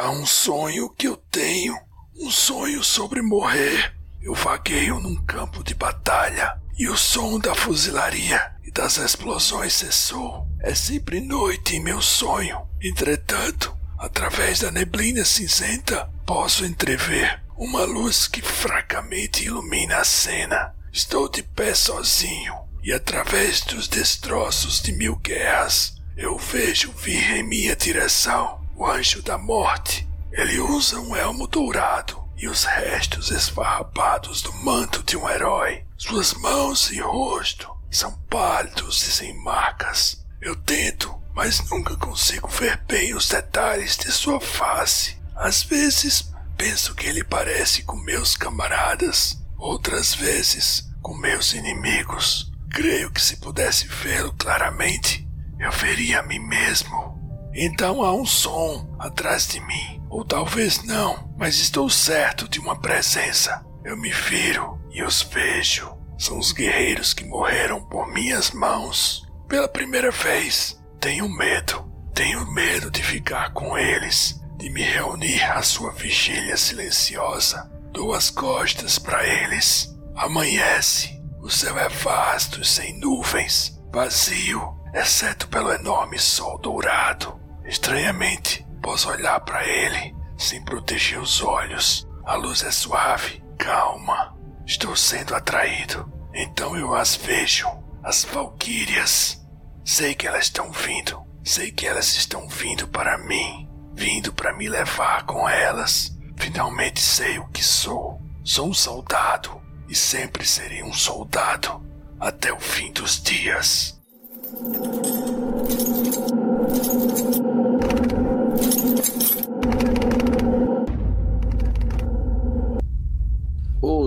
Há um sonho que eu tenho, um sonho sobre morrer. Eu vagueio num campo de batalha e o som da fuzilaria e das explosões cessou. É sempre noite em meu sonho. Entretanto, através da neblina cinzenta, posso entrever uma luz que fracamente ilumina a cena. Estou de pé sozinho e através dos destroços de mil guerras, eu vejo vir em minha direção o anjo da morte. Ele usa um elmo dourado e os restos esfarrapados do manto de um herói. Suas mãos e rosto são pálidos e sem marcas. Eu tento, mas nunca consigo ver bem os detalhes de sua face. Às vezes penso que ele parece com meus camaradas, outras vezes com meus inimigos. Creio que se pudesse vê-lo claramente, eu veria a mim mesmo. Então há um som atrás de mim, ou talvez não, mas estou certo de uma presença. Eu me viro e os vejo. São os guerreiros que morreram por minhas mãos. Pela primeira vez, tenho medo. Tenho medo de ficar com eles, de me reunir à sua vigília silenciosa. Dou as costas para eles. Amanhece. O céu é vasto e sem nuvens, vazio, exceto pelo enorme sol dourado. Estranhamente, posso olhar para ele sem proteger os olhos. A luz é suave, calma. Estou sendo atraído. Então eu as vejo, as valquírias. Sei que elas estão vindo. Sei que elas estão vindo para mim, vindo para me levar com elas. Finalmente sei o que sou. Sou um soldado e sempre serei um soldado até o fim dos dias.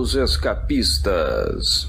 Os Escapistas.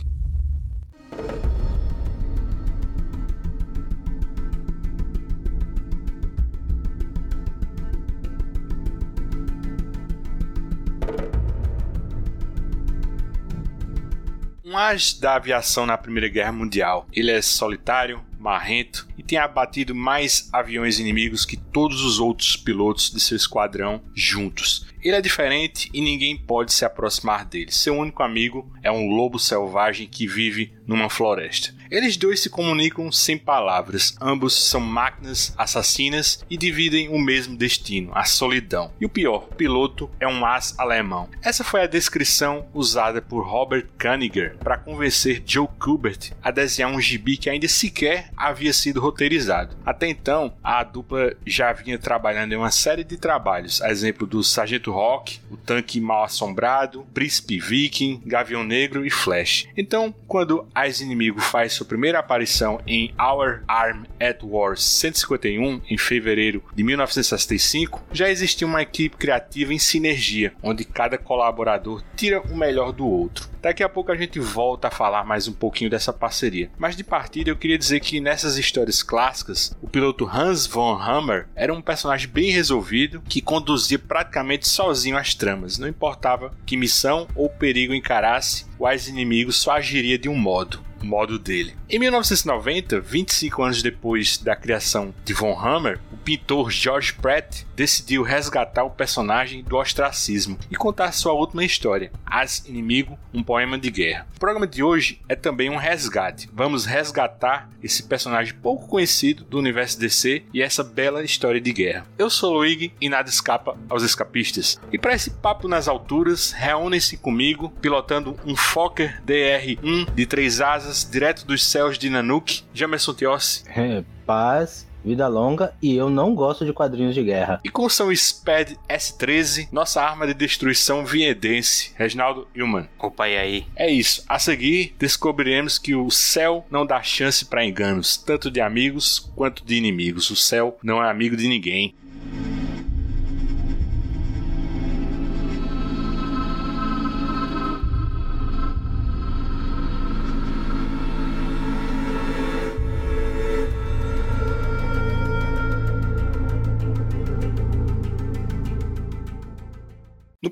Um as da aviação na Primeira Guerra Mundial. Ele é solitário, marrento e tem abatido mais aviões inimigos que todos os outros pilotos de seu esquadrão juntos. Ele é diferente e ninguém pode se aproximar dele. Seu único amigo é um lobo selvagem que vive numa floresta. Eles dois se comunicam sem palavras, ambos são máquinas assassinas e dividem o mesmo destino, a solidão. E o pior, o piloto é um as alemão. Essa foi a descrição usada por Robert Kaniger para convencer Joe Kubert a desenhar um gibi que ainda sequer havia sido roteirizado. Até então, a dupla já vinha trabalhando em uma série de trabalhos, a exemplo do Sargento Rock, o Tanque Mal Assombrado, Príncipe Viking, Gavião Negro e Flash. Então, quando As Inimigo faz sua primeira aparição em Our Arm at War 151, em fevereiro de 1965, já existia uma equipe criativa em sinergia, onde cada colaborador tira o melhor do outro. Daqui a pouco a gente volta a falar mais um pouquinho dessa parceria. Mas de partida eu queria dizer que nessas histórias clássicas, o piloto Hans von Hammer era um personagem bem resolvido que conduzia praticamente sozinho as tramas. Não importava que missão ou perigo encarasse, o ex-inimigo só agiria de um modo modo dele. Em 1990, 25 anos depois da criação de Von Hammer, o pintor George Pratt decidiu resgatar o personagem do ostracismo e contar sua última história, As Inimigo, um poema de guerra. O programa de hoje é também um resgate. Vamos resgatar esse personagem pouco conhecido do universo DC e essa bela história de guerra. Eu sou Luigi e nada escapa aos escapistas. E para esse papo nas alturas, reúnem-se comigo pilotando um Fokker DR-1 de três asas direto dos céus de Nanook, Jamerson Tiossi. É, paz, vida longa e eu não gosto de quadrinhos de guerra. E com seu SPED S13, nossa arma de destruição viendense, Reginaldo Hillman. Opa, e aí? É isso. A seguir, descobriremos que o céu não dá chance para enganos, tanto de amigos quanto de inimigos. O céu não é amigo de ninguém.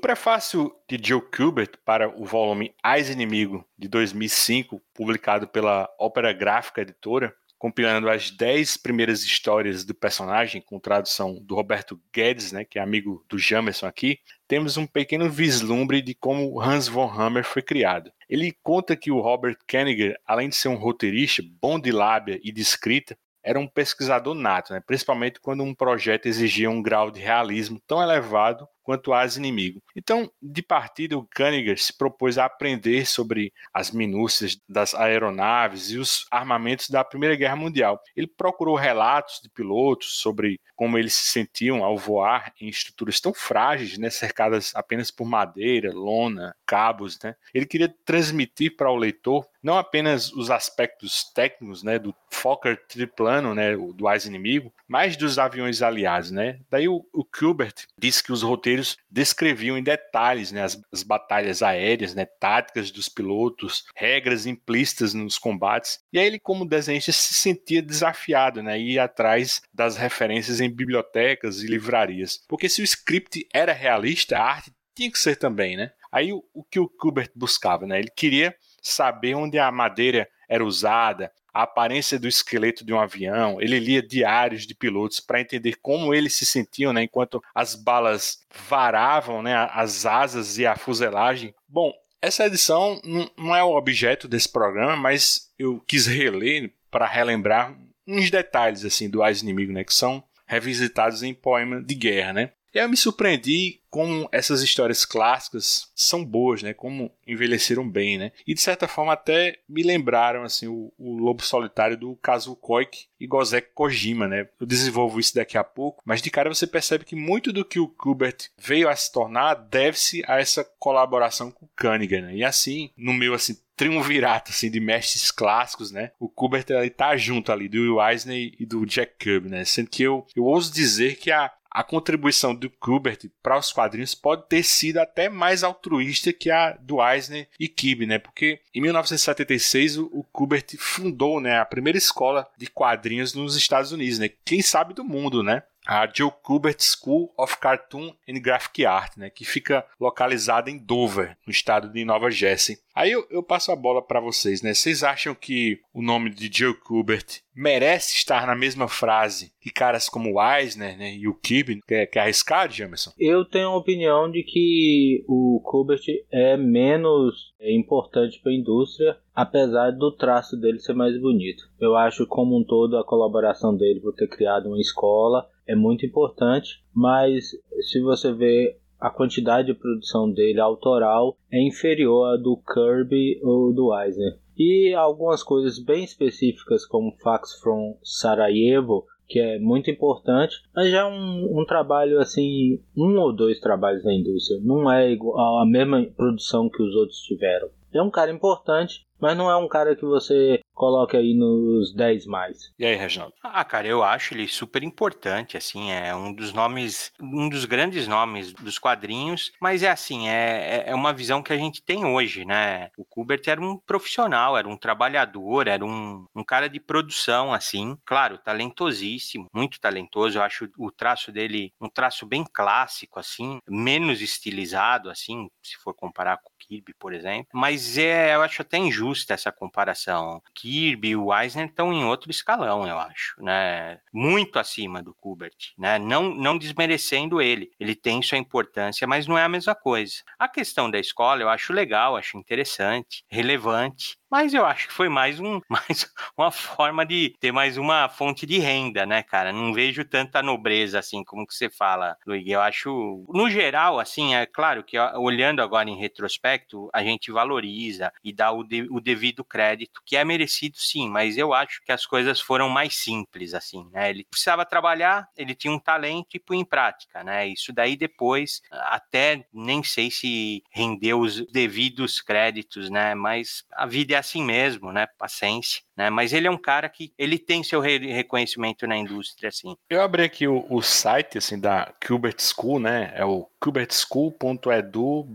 Prefácio de Joe Kubert para o volume Ais Inimigo de 2005, publicado pela Ópera Gráfica Editora, compilando as 10 primeiras histórias do personagem, com tradução do Roberto Guedes, né, que é amigo do Jamerson aqui, temos um pequeno vislumbre de como Hans von Hammer foi criado. Ele conta que o Robert Kenninger, além de ser um roteirista bom de lábia e de escrita, era um pesquisador nato, né? principalmente quando um projeto exigia um grau de realismo tão elevado quanto as inimigo. Então, de partida, o Koeniger se propôs a aprender sobre as minúcias das aeronaves e os armamentos da Primeira Guerra Mundial. Ele procurou relatos de pilotos sobre como eles se sentiam ao voar em estruturas tão frágeis, né, cercadas apenas por madeira, lona, cabos. Né? Ele queria transmitir para o leitor não apenas os aspectos técnicos né, do Fokker triplano, né, do ás inimigo, mas dos aviões aliados. Né? Daí o, o Kubert disse que os roteiros descreviam em detalhes né, as, as, batalhas aéreas, né, táticas dos pilotos, regras implícitas nos combates. E aí ele, como desenhista, se sentia desafiado, né, ir atrás das referências em bibliotecas e livrarias. Porque se o script era realista, a arte tinha que ser também, né? Aí o, o que o Kubert buscava, né? Ele queria saber onde a madeira era usada, a aparência do esqueleto de um avião, ele lia diários de pilotos para entender como eles se sentiam, né, enquanto as balas varavam, né, as asas e a fuselagem. Bom, essa edição não é o objeto desse programa, mas eu quis reler para relembrar uns detalhes assim do Ais Inimigo, né, que são revisitados em poema de guerra, né? Eu me surpreendi como essas histórias clássicas são boas, né? Como envelheceram bem, né? E de certa forma até me lembraram assim o, o Lobo Solitário do Kazuo Koike e Gozek Kojima, né? Eu desenvolvo isso daqui a pouco, mas de cara você percebe que muito do que o Kubert veio a se tornar deve-se a essa colaboração com o Cunningham, né? E assim, no meu assim triunvirato assim de mestres clássicos, né? O Kubert ele tá junto ali do Will Eisner e do Jack Kirby, né? Sendo que eu, eu ouso dizer que a, a contribuição do Kubert para os quadrinhos pode ter sido até mais altruísta que a do Eisner e Kib, né? Porque em 1976 o, o Kubert fundou, né, a primeira escola de quadrinhos nos Estados Unidos, né? Quem sabe do mundo, né? A Joe Kubert School of Cartoon and Graphic Art, né, que fica localizada em Dover, no estado de Nova Jersey. Aí eu, eu passo a bola para vocês, né? Vocês acham que o nome de Joe Kubert merece estar na mesma frase que caras como o Eisner né, e o Kib? Quer, quer arriscar, Jamerson? Eu tenho a opinião de que o Kubert é menos importante para a indústria, apesar do traço dele ser mais bonito. Eu acho como um todo a colaboração dele por ter criado uma escola é muito importante, mas se você vê a quantidade de produção dele autoral é inferior à do Kirby ou do Eisner. E algumas coisas bem específicas como Fax from Sarajevo, que é muito importante, mas já é um, um trabalho assim, um ou dois trabalhos na indústria, não é igual a mesma produção que os outros tiveram. É um cara importante, mas não é um cara que você coloque aí nos 10 mais. E aí, Reginaldo? Ah, cara, eu acho ele super importante, assim, é um dos nomes, um dos grandes nomes dos quadrinhos, mas é assim, é, é, é uma visão que a gente tem hoje, né? O Kubert era um profissional, era um trabalhador, era um, um cara de produção, assim, claro, talentosíssimo, muito talentoso, eu acho o traço dele um traço bem clássico, assim, menos estilizado, assim, se for comparar com o Kirby, por exemplo, mas é, eu acho até injusta essa comparação. Kirby e o Eisner estão em outro escalão, eu acho, né? Muito acima do Kubert, né? Não, não desmerecendo ele. Ele tem sua importância, mas não é a mesma coisa. A questão da escola eu acho legal, acho interessante, relevante, mas eu acho que foi mais, um, mais uma forma de ter mais uma fonte de renda, né, cara? Não vejo tanta nobreza assim como que você fala, Luigi. Eu acho, no geral, assim, é claro que olhando agora em retrospecto, a gente valoriza e dá o, de, o devido crédito, que é merecido sim, mas eu acho que as coisas foram mais simples, assim, né? Ele precisava trabalhar, ele tinha um talento e pôr em prática, né? Isso daí depois, até nem sei se rendeu os devidos créditos, né? Mas a vida é assim mesmo, né? Paciência, né? Mas ele é um cara que ele tem seu re reconhecimento na indústria, assim. Eu abri aqui o, o site, assim, da Kubert School, né? É o kubertschool.edu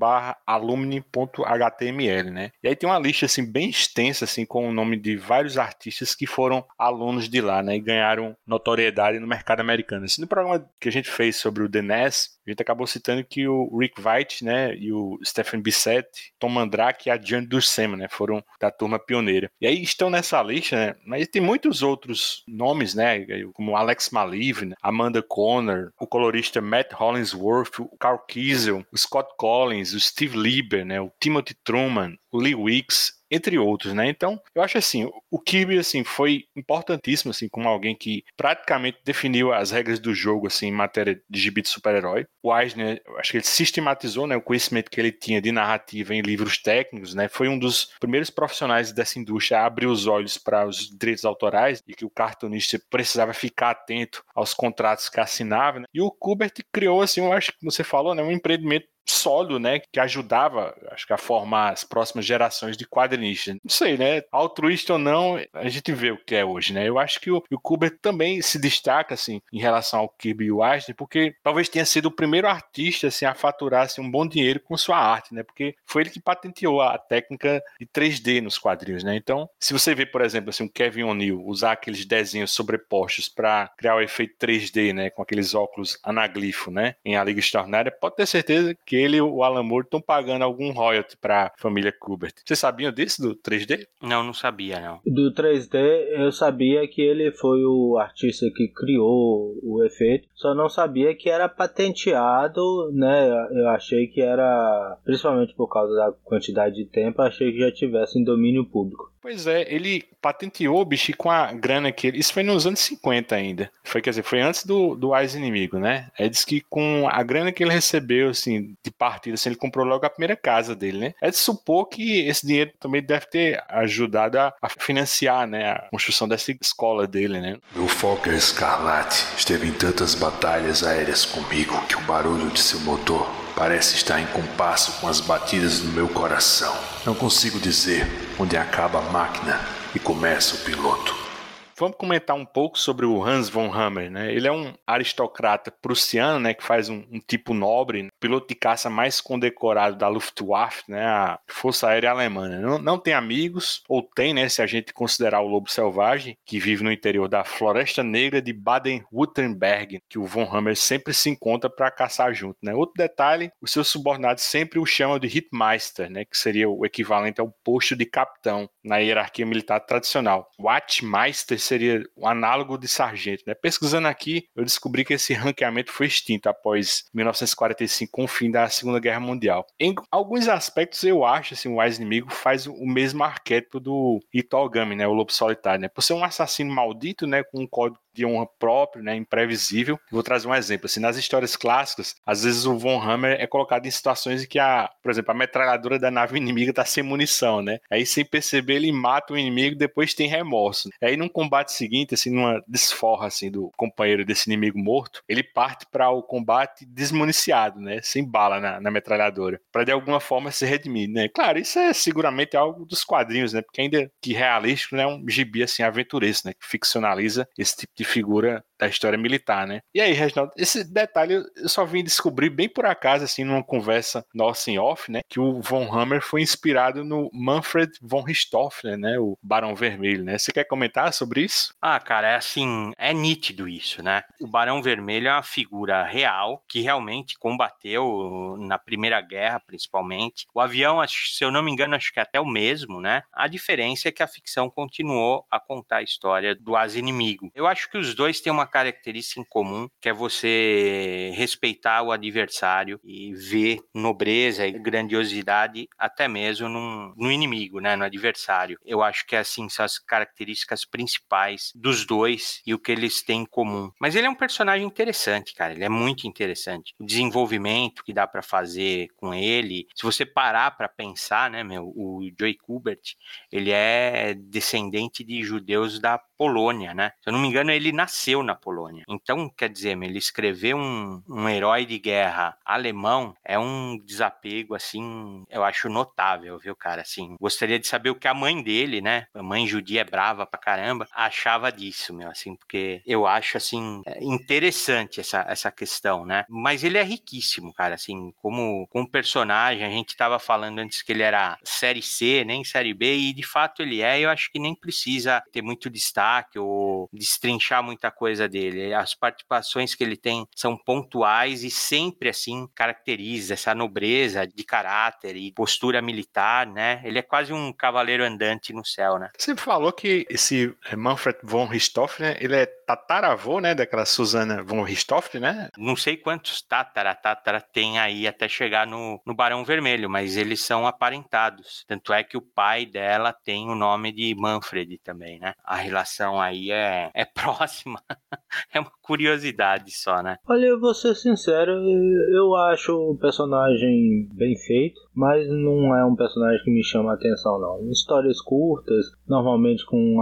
alumni.html, né? E aí tem uma lista, assim, bem extensa, assim, com o nome de vários artistas que foram alunos de lá, né? E ganharam notoriedade no mercado americano. Assim, no programa que a gente fez sobre o The NES, a gente acabou citando que o Rick White, né, e o Stephen Bissett, Tom Mandrake e a Diane Dursema, né, foram da turma pioneira. E aí estão nessa lista, né? Mas tem muitos outros nomes, né? Como Alex Maliv, né? Amanda Conner, o colorista Matt Hollingsworth, o Carl Kiesel, o Scott Collins, o Steve Lieber, né? O Timothy Truman, o Lee Wicks, entre outros, né? Então, eu acho assim, o Kirby assim foi importantíssimo assim como alguém que praticamente definiu as regras do jogo assim em matéria de gibi de super-herói. O Eisner, acho que ele sistematizou, né, o conhecimento que ele tinha de narrativa em livros técnicos, né? Foi um dos primeiros profissionais dessa indústria a abrir os olhos para os direitos autorais e que o cartunista precisava ficar atento aos contratos que assinava, né? E o Kubert criou assim, eu acho que você falou, né, um empreendimento sólido, né, que ajudava, acho que a formar as próximas gerações de quadrinistas. Não sei, né, altruísta ou não, a gente vê o que é hoje, né? Eu acho que o, o Kubert também se destaca assim em relação ao Kirby e o Eisner, porque talvez tenha sido o primeiro artista assim a faturar assim, um bom dinheiro com sua arte, né? Porque foi ele que patenteou a técnica de 3D nos quadrinhos, né? Então, se você vê, por exemplo, assim, o Kevin O'Neill usar aqueles desenhos sobrepostos para criar o efeito 3D, né, com aqueles óculos anaglifo, né, em A Liga Extraordinária, pode ter certeza que ele e o Alan Moore estão pagando algum royalty para a família Kubert. Vocês sabiam disso, do 3D? Não, não sabia, não. Do 3D, eu sabia que ele foi o artista que criou o efeito, só não sabia que era patenteado, né? Eu achei que era, principalmente por causa da quantidade de tempo, achei que já tivesse em domínio público. Pois é, ele patenteou, bicho, com a grana que ele. Isso foi nos anos 50 ainda. Foi, quer dizer, foi antes do, do Ais Inimigo, né? É diz que com a grana que ele recebeu, assim, de partida, assim, ele comprou logo a primeira casa dele, né? É de supor que esse dinheiro também deve ter ajudado a, a financiar, né? A construção dessa escola dele, né? Meu Fokker Escarlate esteve em tantas batalhas aéreas comigo que o barulho de seu motor parece estar em compasso com as batidas do meu coração. Não consigo dizer onde acaba a máquina e começa o piloto. Vamos comentar um pouco sobre o Hans von Hammer, né? Ele é um aristocrata prussiano, né, que faz um, um tipo nobre, né? piloto de caça mais condecorado da Luftwaffe, né, a Força Aérea Alemã. Né? Não, não tem amigos, ou tem, né, se a gente considerar o lobo selvagem, que vive no interior da Floresta Negra de Baden-Württemberg, que o von Hammer sempre se encontra para caçar junto, né? Outro detalhe, os seus subordinados sempre o chamam de Hitmeister, né, que seria o equivalente ao posto de capitão na hierarquia militar tradicional. Wachtmeister seria o análogo de sargento. Né? Pesquisando aqui, eu descobri que esse ranqueamento foi extinto após 1945, com o fim da Segunda Guerra Mundial. Em alguns aspectos, eu acho assim, o mais inimigo faz o mesmo arquétipo do Itogami, né? o lobo solitário. Né? Por ser um assassino maldito, né? com um código de honra próprio, né, imprevisível. Vou trazer um exemplo. Assim, nas histórias clássicas, às vezes o Von Hammer é colocado em situações em que a, por exemplo, a metralhadora da nave inimiga está sem munição, né? Aí sem perceber ele mata o inimigo, depois tem remorso. Aí num combate seguinte, assim, numa desforra assim do companheiro desse inimigo morto, ele parte para o combate desmuniciado, né, sem bala na, na metralhadora, para de alguma forma se redimir, né? Claro, isso é seguramente algo dos quadrinhos, né? Porque ainda que realístico, né, é um gibi assim aventuresco, né, que ficcionaliza esse tipo de figura da história militar, né? E aí, Reginaldo, esse detalhe eu só vim descobrir bem por acaso, assim, numa conversa nossa em off, né? Que o Von Hammer foi inspirado no Manfred von Richthofen, né? O Barão Vermelho, né? Você quer comentar sobre isso? Ah, cara, é assim, é nítido isso, né? O Barão Vermelho é uma figura real que realmente combateu na Primeira Guerra, principalmente. O avião, se eu não me engano, acho que é até o mesmo, né? A diferença é que a ficção continuou a contar a história do as inimigo. Eu acho que os dois têm uma característica em comum, que é você respeitar o adversário e ver nobreza e grandiosidade até mesmo num, no inimigo, né, no adversário. Eu acho que assim são as características principais dos dois e o que eles têm em comum. Mas ele é um personagem interessante, cara, ele é muito interessante. O desenvolvimento que dá para fazer com ele, se você parar para pensar, né, meu, o Joey Kubert, ele é descendente de judeus da Polônia, né? Se eu não me engano, ele nasceu na Polônia. Então, quer dizer, ele escrever um, um herói de guerra alemão é um desapego, assim, eu acho notável, viu, cara? Assim, gostaria de saber o que a mãe dele, né? A mãe judia é brava pra caramba, achava disso, meu, assim, porque eu acho, assim, é interessante essa, essa questão, né? Mas ele é riquíssimo, cara, assim, como, como personagem, a gente tava falando antes que ele era série C, nem série B, e de fato ele é, eu acho que nem precisa ter muito destaque ou destrinchar puxar muita coisa dele. As participações que ele tem são pontuais e sempre assim caracteriza essa nobreza de caráter e postura militar, né? Ele é quase um cavaleiro andante no céu, né? Você falou que esse Manfred von Richthofen, né, ele é tataravô, né, daquela Susana von Richthofen, né? Não sei quantos tatara, tatara tem aí até chegar no, no Barão Vermelho, mas eles são aparentados. Tanto é que o pai dela tem o nome de Manfred também, né? A relação aí é, é próxima. é uma curiosidade só, né? Olha, eu vou ser sincero, eu acho o personagem bem feito, mas não é um personagem que me chama a atenção, não. Histórias curtas, normalmente com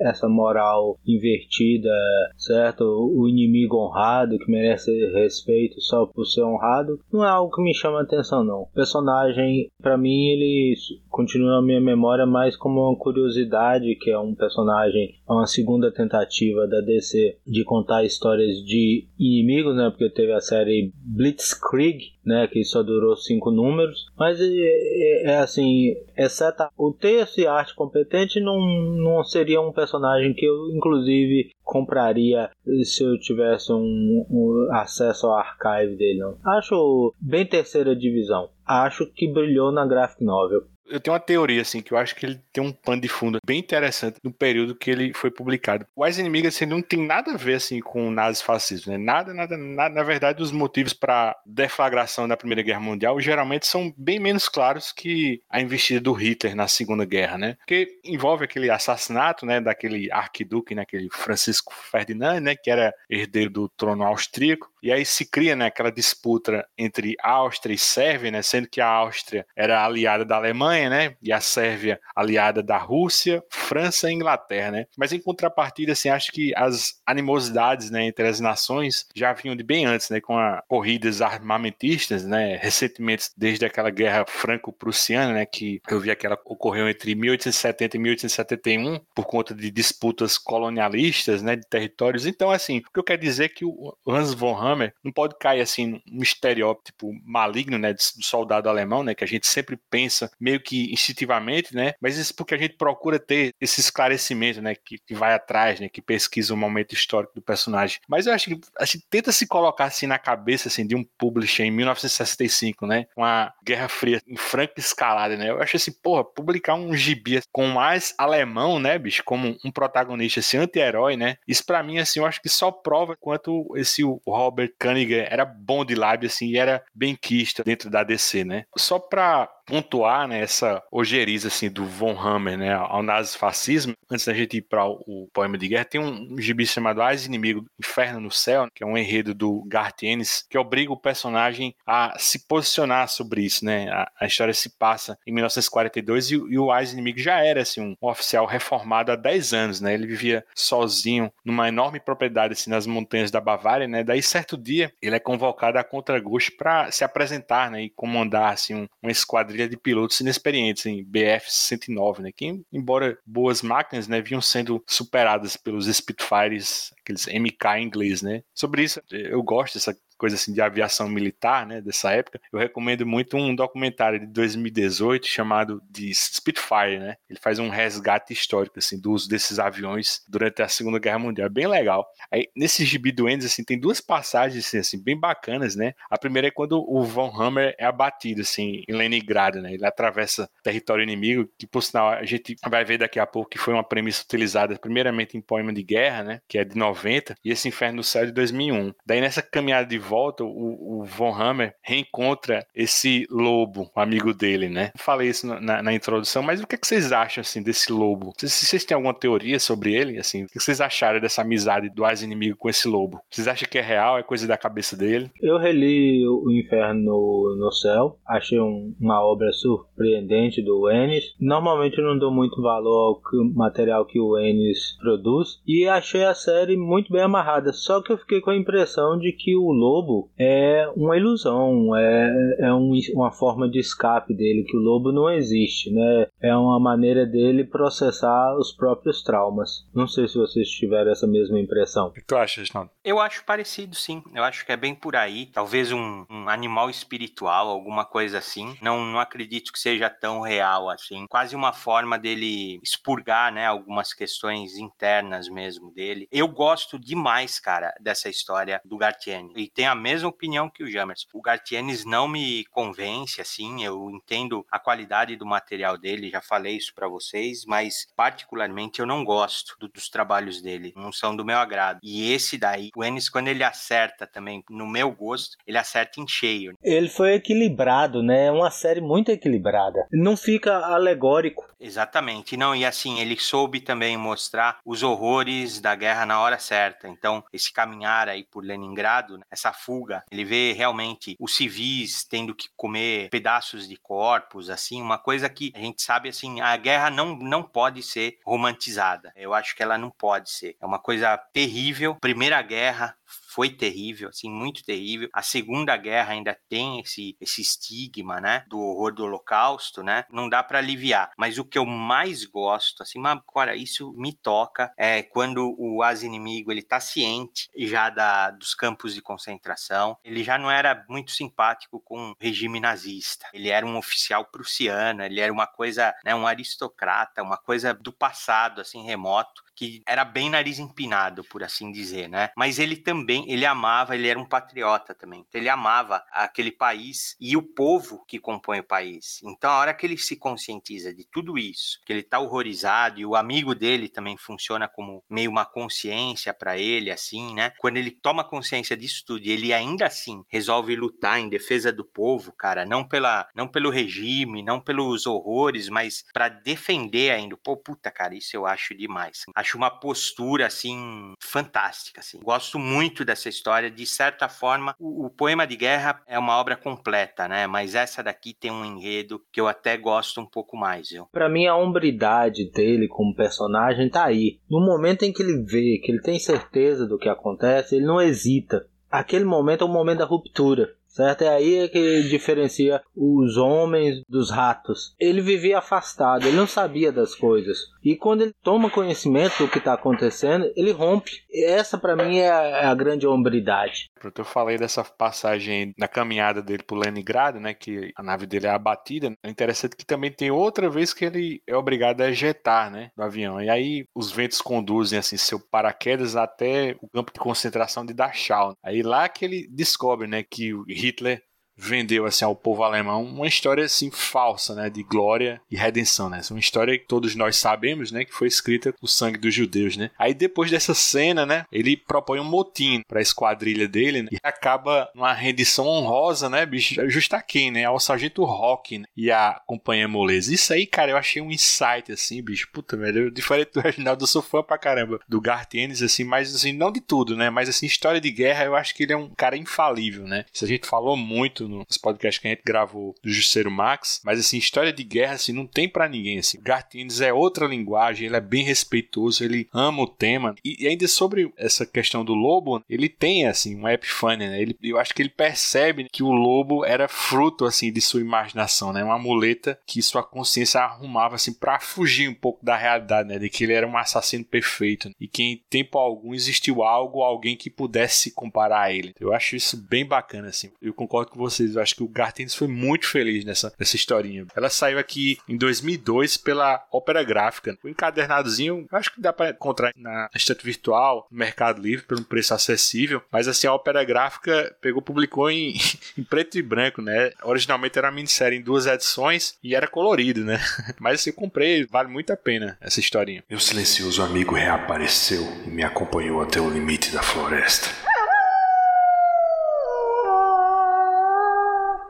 essa moral invertida, certo? O inimigo honrado, que merece respeito só por ser honrado, não é algo que me chama a atenção, não. O personagem, para mim, ele continua na minha memória mais como uma curiosidade, que é um personagem, é uma segunda tentativa da DC de contar histórias de inimigos, né? Porque teve a série Blitzkrieg, né, que só durou cinco números, mas é, é, é, assim, exceto o texto e a arte competente, não, não seria um personagem que eu, inclusive, compraria se eu tivesse um, um acesso ao archive dele. Não. Acho bem terceira divisão. Acho que brilhou na graphic novel. Eu tenho uma teoria, assim, que eu acho que ele tem um pano de fundo bem interessante no período que ele foi publicado. O As Inimigas, assim, não tem nada a ver, assim, com o nazifascismo, né? Nada, nada, nada. Na verdade, os motivos para deflagração da Primeira Guerra Mundial geralmente são bem menos claros que a investida do Hitler na Segunda Guerra, né? Porque envolve aquele assassinato, né, daquele arquiduque, né, aquele Francisco Ferdinand, né, que era herdeiro do trono austríaco. E aí se cria, né, aquela disputa entre Áustria e Sérvia, né, sendo que a Áustria era aliada da Alemanha, né, e a Sérvia aliada da Rússia, França e Inglaterra, né. Mas em contrapartida, assim, acho que as animosidades, né, entre as nações já vinham de bem antes, né, com a corridas armamentistas, né, recentemente desde aquela guerra franco-prussiana, né, que eu vi que ela ocorreu entre 1870 e 1871 por conta de disputas colonialistas, né, de territórios. Então, assim, o que eu quero dizer é que o Hans von Hammer não pode cair assim num estereótipo maligno, né, do soldado alemão, né, que a gente sempre pensa meio que instintivamente, né, mas isso porque a gente procura ter esse esclarecimento, né, que, que vai atrás, né, que pesquisa o momento histórico do personagem. Mas eu acho que a gente tenta se colocar assim na cabeça assim de um publisher em 1965, né, uma Guerra Fria em franca escalada, né. Eu acho assim, porra, publicar um gibi com mais alemão, né, bicho, como um protagonista assim anti-herói, né? Isso para mim assim, eu acho que só prova quanto esse Robert Cunningham era bom de lábio, assim, e era bem quista dentro da DC, né? Só pra pontuar né, essa ojeriza assim, do Von Hammer né, ao nazifascismo, antes da gente ir para o, poema de guerra, tem um, um gibi chamado As Inimigo Inferno no Céu, que é um enredo do Garth Ennis, que obriga o personagem a se posicionar sobre isso. Né? A, a história se passa em 1942 e, e o As Inimigo já era assim, um, um, oficial reformado há 10 anos. Né? Ele vivia sozinho numa enorme propriedade assim, nas montanhas da Bavária. Né? Daí, certo dia, ele é convocado a contragosto para se apresentar né, e comandar assim, um, uma esquadrilha quadrilha de pilotos inexperientes em BF-109, né, que embora boas máquinas, né, vinham sendo superadas pelos Spitfires, aqueles MK em inglês, né. Sobre isso, eu gosto dessa coisa assim de aviação militar, né, dessa época, eu recomendo muito um documentário de 2018 chamado de Spitfire, né? Ele faz um resgate histórico assim do uso desses aviões durante a Segunda Guerra Mundial, é bem legal. Aí nesse gibi do Endes assim tem duas passagens assim, assim, bem bacanas, né? A primeira é quando o Von Hammer é abatido assim em Leningrado, né? Ele atravessa território inimigo, que por sinal a gente vai ver daqui a pouco que foi uma premissa utilizada primeiramente em Poema de Guerra, né, que é de 90, e esse Inferno do Céu é de 2001. Daí nessa caminhada de volta, o, o Von Hammer reencontra esse lobo, amigo dele, né? Falei isso na, na introdução, mas o que, é que vocês acham, assim, desse lobo? Vocês, vocês têm alguma teoria sobre ele, assim? O que vocês acharam dessa amizade do as-inimigo com esse lobo? Vocês acham que é real, é coisa da cabeça dele? Eu reli O Inferno no, Céu, achei um, uma obra surpreendente do Ennis. Normalmente eu não dou muito valor ao material que o Ennis produz, e achei a série muito bem amarrada, só que eu fiquei com a impressão de que o lobo lobo é uma ilusão, é, é um, uma forma de escape dele, que o lobo não existe, né? É uma maneira dele processar os próprios traumas. Não sei se vocês tiveram essa mesma impressão. O que tu acha, Reginaldo? Eu acho parecido, sim. Eu acho que é bem por aí. Talvez um, um animal espiritual, alguma coisa assim. Não, não acredito que seja tão real assim. Quase uma forma dele expurgar, né, algumas questões internas mesmo dele. Eu gosto demais, cara, dessa história do Gartienes. E tenho a mesma opinião que o Jamerson. O Gartienes não me convence, assim. Eu entendo a qualidade do material dele, já falei isso para vocês, mas particularmente eu não gosto do, dos trabalhos dele. Não são do meu agrado. E esse daí, o Ennis, quando ele acerta também, no meu gosto, ele acerta em cheio. Ele foi equilibrado, né? É uma série muito equilibrada. Não fica alegórico. Exatamente. Não, e assim, ele soube também mostrar os horrores da guerra na hora certa. Então, esse caminhar aí por Leningrado, né, essa fuga, ele vê realmente os civis tendo que comer pedaços de corpos, assim, uma coisa que a gente sabe assim, a guerra não, não pode ser romantizada. Eu acho que ela não pode ser. É uma coisa terrível. Primeira guerra, foi terrível, assim, muito terrível. A Segunda Guerra ainda tem esse, esse estigma, né, do horror do Holocausto, né? Não dá para aliviar. Mas o que eu mais gosto, assim, mas, cara, isso me toca é quando o as-inimigo ele tá ciente já da, dos campos de concentração. Ele já não era muito simpático com o regime nazista. Ele era um oficial prussiano, ele era uma coisa, né, um aristocrata, uma coisa do passado, assim, remoto que era bem nariz empinado, por assim dizer, né? Mas ele também, ele amava, ele era um patriota também. Então ele amava aquele país e o povo que compõe o país. Então a hora que ele se conscientiza de tudo isso, que ele tá horrorizado e o amigo dele também funciona como meio uma consciência para ele, assim, né? Quando ele toma consciência disso tudo ele ainda assim resolve lutar em defesa do povo, cara, não pela, não pelo regime, não pelos horrores, mas para defender ainda. Pô, puta, cara, isso eu acho demais acho uma postura assim fantástica assim. Gosto muito dessa história, de certa forma, o, o, poema de guerra é uma obra completa, né? Mas essa daqui tem um enredo que eu até gosto um pouco mais, viu? Para mim a hombridade dele como personagem tá aí. No momento em que ele vê, que ele tem certeza do que acontece, ele não hesita. Aquele momento é o momento da ruptura certo? É aí que diferencia os homens dos ratos. Ele vivia afastado, ele não sabia das coisas. E quando ele toma conhecimento do que está acontecendo, ele rompe. Essa para mim é a, é a, grande hombridade. Eu falei dessa passagem na caminhada dele por Leningrado, né, que a nave dele é abatida. É interessante que também tem outra vez que ele é obrigado a ejetar, né, do avião. E aí os ventos conduzem assim seu paraquedas até o campo de concentração de Dachau. Aí lá que ele descobre, né, que Hitler vendeu assim ao povo alemão uma história assim falsa, né, de glória e redenção, né? Uma história que todos nós sabemos, né, que foi escrita com o sangue dos judeus, né? Aí depois dessa cena, né, ele propõe um motim para a esquadrilha dele né, e acaba numa rendição honrosa, né, bicho, justa quem, né, ao sargento Rock né, e a companhia moleza. Isso aí, cara, eu achei um insight assim, bicho, puta, velho, diferente do Reginaldo, eu sou fã pra caramba do Garth Ennis, assim, mas assim, não de tudo, né, mas assim, história de guerra, eu acho que ele é um cara infalível, né? Isso a gente falou muito nos podcasts que a gente gravou do Justiceiro Max, mas assim, história de guerra assim não tem para ninguém assim. Gartines é outra linguagem, ele é bem respeitoso, ele ama o tema e, e ainda sobre essa questão do lobo, ele tem assim uma epifânia, né? Ele, eu acho que ele percebe que o lobo era fruto assim de sua imaginação, né? Uma muleta que sua consciência arrumava assim para fugir um pouco da realidade, né? De que ele era um assassino perfeito e que em tempo algum existiu algo, alguém que pudesse se comparar a ele. Eu acho isso bem bacana assim. Eu concordo com você vocês. Eu acho que o Gartens foi muito feliz nessa, nessa historinha. Ela saiu aqui em 2002 pela Ópera Gráfica. O encadernadozinho, eu acho que dá para encontrar na estante virtual, no Mercado Livre, por um preço acessível. Mas assim, a Ópera Gráfica pegou, publicou em, em preto e branco, né? Originalmente era uma minissérie em duas edições e era colorido, né? Mas assim, eu comprei, vale muito a pena essa historinha. Meu silencioso amigo reapareceu e me acompanhou até o limite da floresta.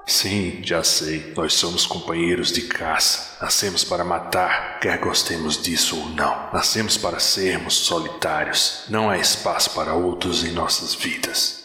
Sim, já sei. Nós somos companheiros de caça. Nascemos para matar, quer gostemos disso ou não. Nascemos para sermos solitários. Não há espaço para outros em nossas vidas.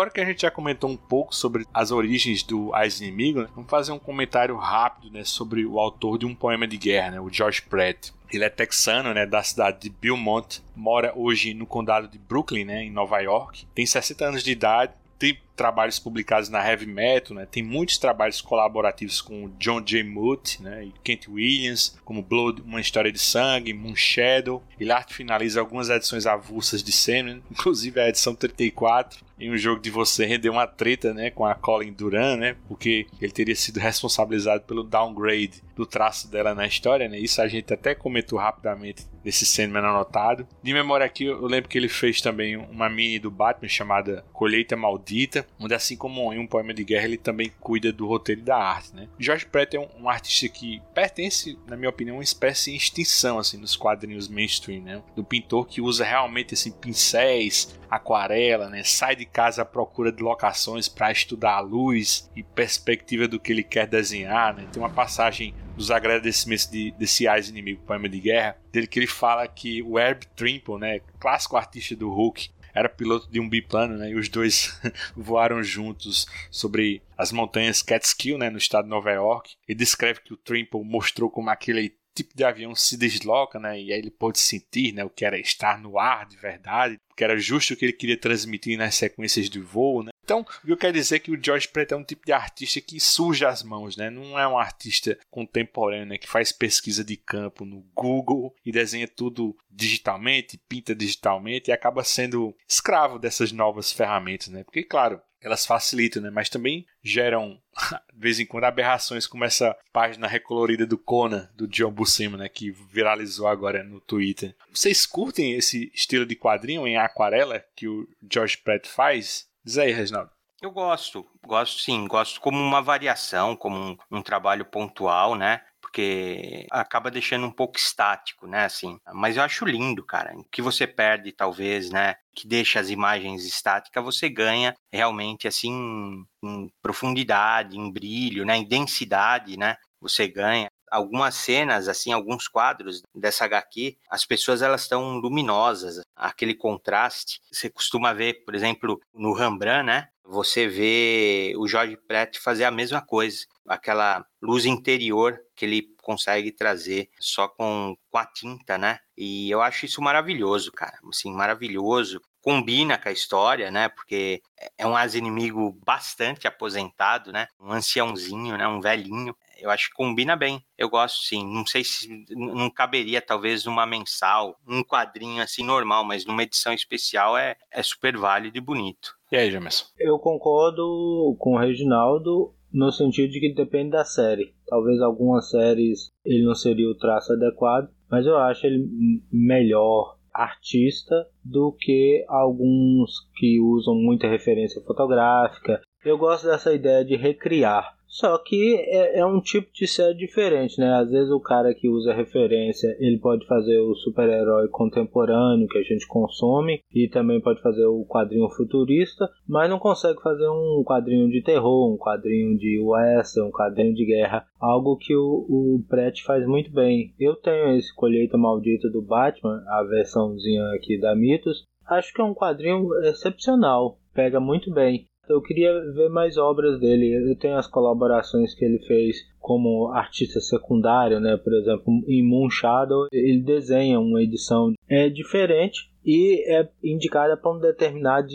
Agora que a gente já comentou um pouco sobre as origens do Ais Inimigo, né, vamos fazer um comentário rápido né, sobre o autor de um poema de guerra, né, o George Pratt. Ele é texano, né, da cidade de Belmont, mora hoje no condado de Brooklyn, né, em Nova York. Tem 60 anos de idade, tem trabalhos publicados na Heavy Metal, né? Tem muitos trabalhos colaborativos com John J. Moot, né? E Kent Williams, como Blood, Uma História de Sangue, Moonshadow. Ele arte finaliza algumas edições avulsas de Sandman, inclusive a edição 34 em um jogo de você render uma treta, né, com a Colin Duran, né, porque ele teria sido responsabilizado pelo downgrade do traço dela na história, né, isso a gente até comentou rapidamente desse Sandman anotado. De memória aqui, eu lembro que ele fez também uma mini do Batman chamada Colheita Maldita, onde assim como em um poema de guerra, ele também cuida do roteiro e da arte, né. George Pratt é um, um artista que pertence, na minha opinião, a uma espécie em extinção, assim, nos quadrinhos mainstream, né, do pintor que usa realmente, assim, pincéis, aquarela, né, sai de casa à procura de locações para estudar a luz e perspectiva do que ele quer desenhar. Né? Tem uma passagem dos agradecimentos de, desse Ais Inimigo, poema de guerra, dele que ele fala que o Herb Trimple, né, clássico artista do Hulk, era piloto de um biplano, né? E os dois voaram juntos sobre as montanhas Catskill, né? No estado de Nova York. E descreve que o Trimple mostrou como aquele tipo de avião se desloca, né? E aí ele pôde sentir, né? O que era estar no ar de verdade, que era justo o que ele queria transmitir nas sequências de voo, né? Então, o que eu quero dizer é que o George Pratt é um tipo de artista que suja as mãos, né? Não é um artista contemporâneo, né? Que faz pesquisa de campo no Google e desenha tudo digitalmente, pinta digitalmente e acaba sendo escravo dessas novas ferramentas, né? Porque, claro, elas facilitam, né? Mas também geram, de vez em quando, aberrações como essa página recolorida do Conan, do John Buscema, né? Que viralizou agora no Twitter. Vocês curtem esse estilo de quadrinho em aquarela que o George Pratt faz? Diz aí, Reginaldo. Eu gosto, gosto sim, gosto como uma variação, como um, um trabalho pontual, né? Porque acaba deixando um pouco estático, né, assim. Mas eu acho lindo, cara. O que você perde, talvez, né, que deixa as imagens estáticas, você ganha realmente, assim, em profundidade, em brilho, né, em densidade, né, você ganha algumas cenas, assim, alguns quadros dessa HQ, as pessoas elas estão luminosas, aquele contraste. Você costuma ver, por exemplo, no Rembrandt, né? Você vê o Jorge Pratt fazer a mesma coisa, aquela luz interior que ele consegue trazer só com, com a tinta, né? E eu acho isso maravilhoso, cara. Assim, maravilhoso. Combina com a história, né? Porque é um as-inimigo bastante aposentado, né? Um anciãozinho, né? Um velhinho. Eu acho que combina bem. Eu gosto sim. Não sei se não caberia, talvez, numa mensal, um quadrinho assim normal, mas numa edição especial é, é super válido e bonito. E aí, Jamerson? Eu concordo com o Reginaldo no sentido de que depende da série. Talvez algumas séries ele não seria o traço adequado, mas eu acho ele melhor artista do que alguns que usam muita referência fotográfica. Eu gosto dessa ideia de recriar. Só que é, é, um tipo de série diferente, né? Às vezes o cara que usa referência, ele pode fazer o super-herói contemporâneo que a gente consome e também pode fazer o quadrinho futurista, mas não consegue fazer um quadrinho de terror, um quadrinho de western, um quadrinho de guerra, algo que o, o Brett faz muito bem. Eu tenho esse Colheita Maldita do Batman, a versãozinha aqui da Mitos, acho que é um quadrinho excepcional, pega muito bem eu queria ver mais obras dele. Eu tenho as colaborações que ele fez como artista secundário, né? Por exemplo, em Moon Shadow, ele desenha uma edição é diferente, e é indicada para um determinado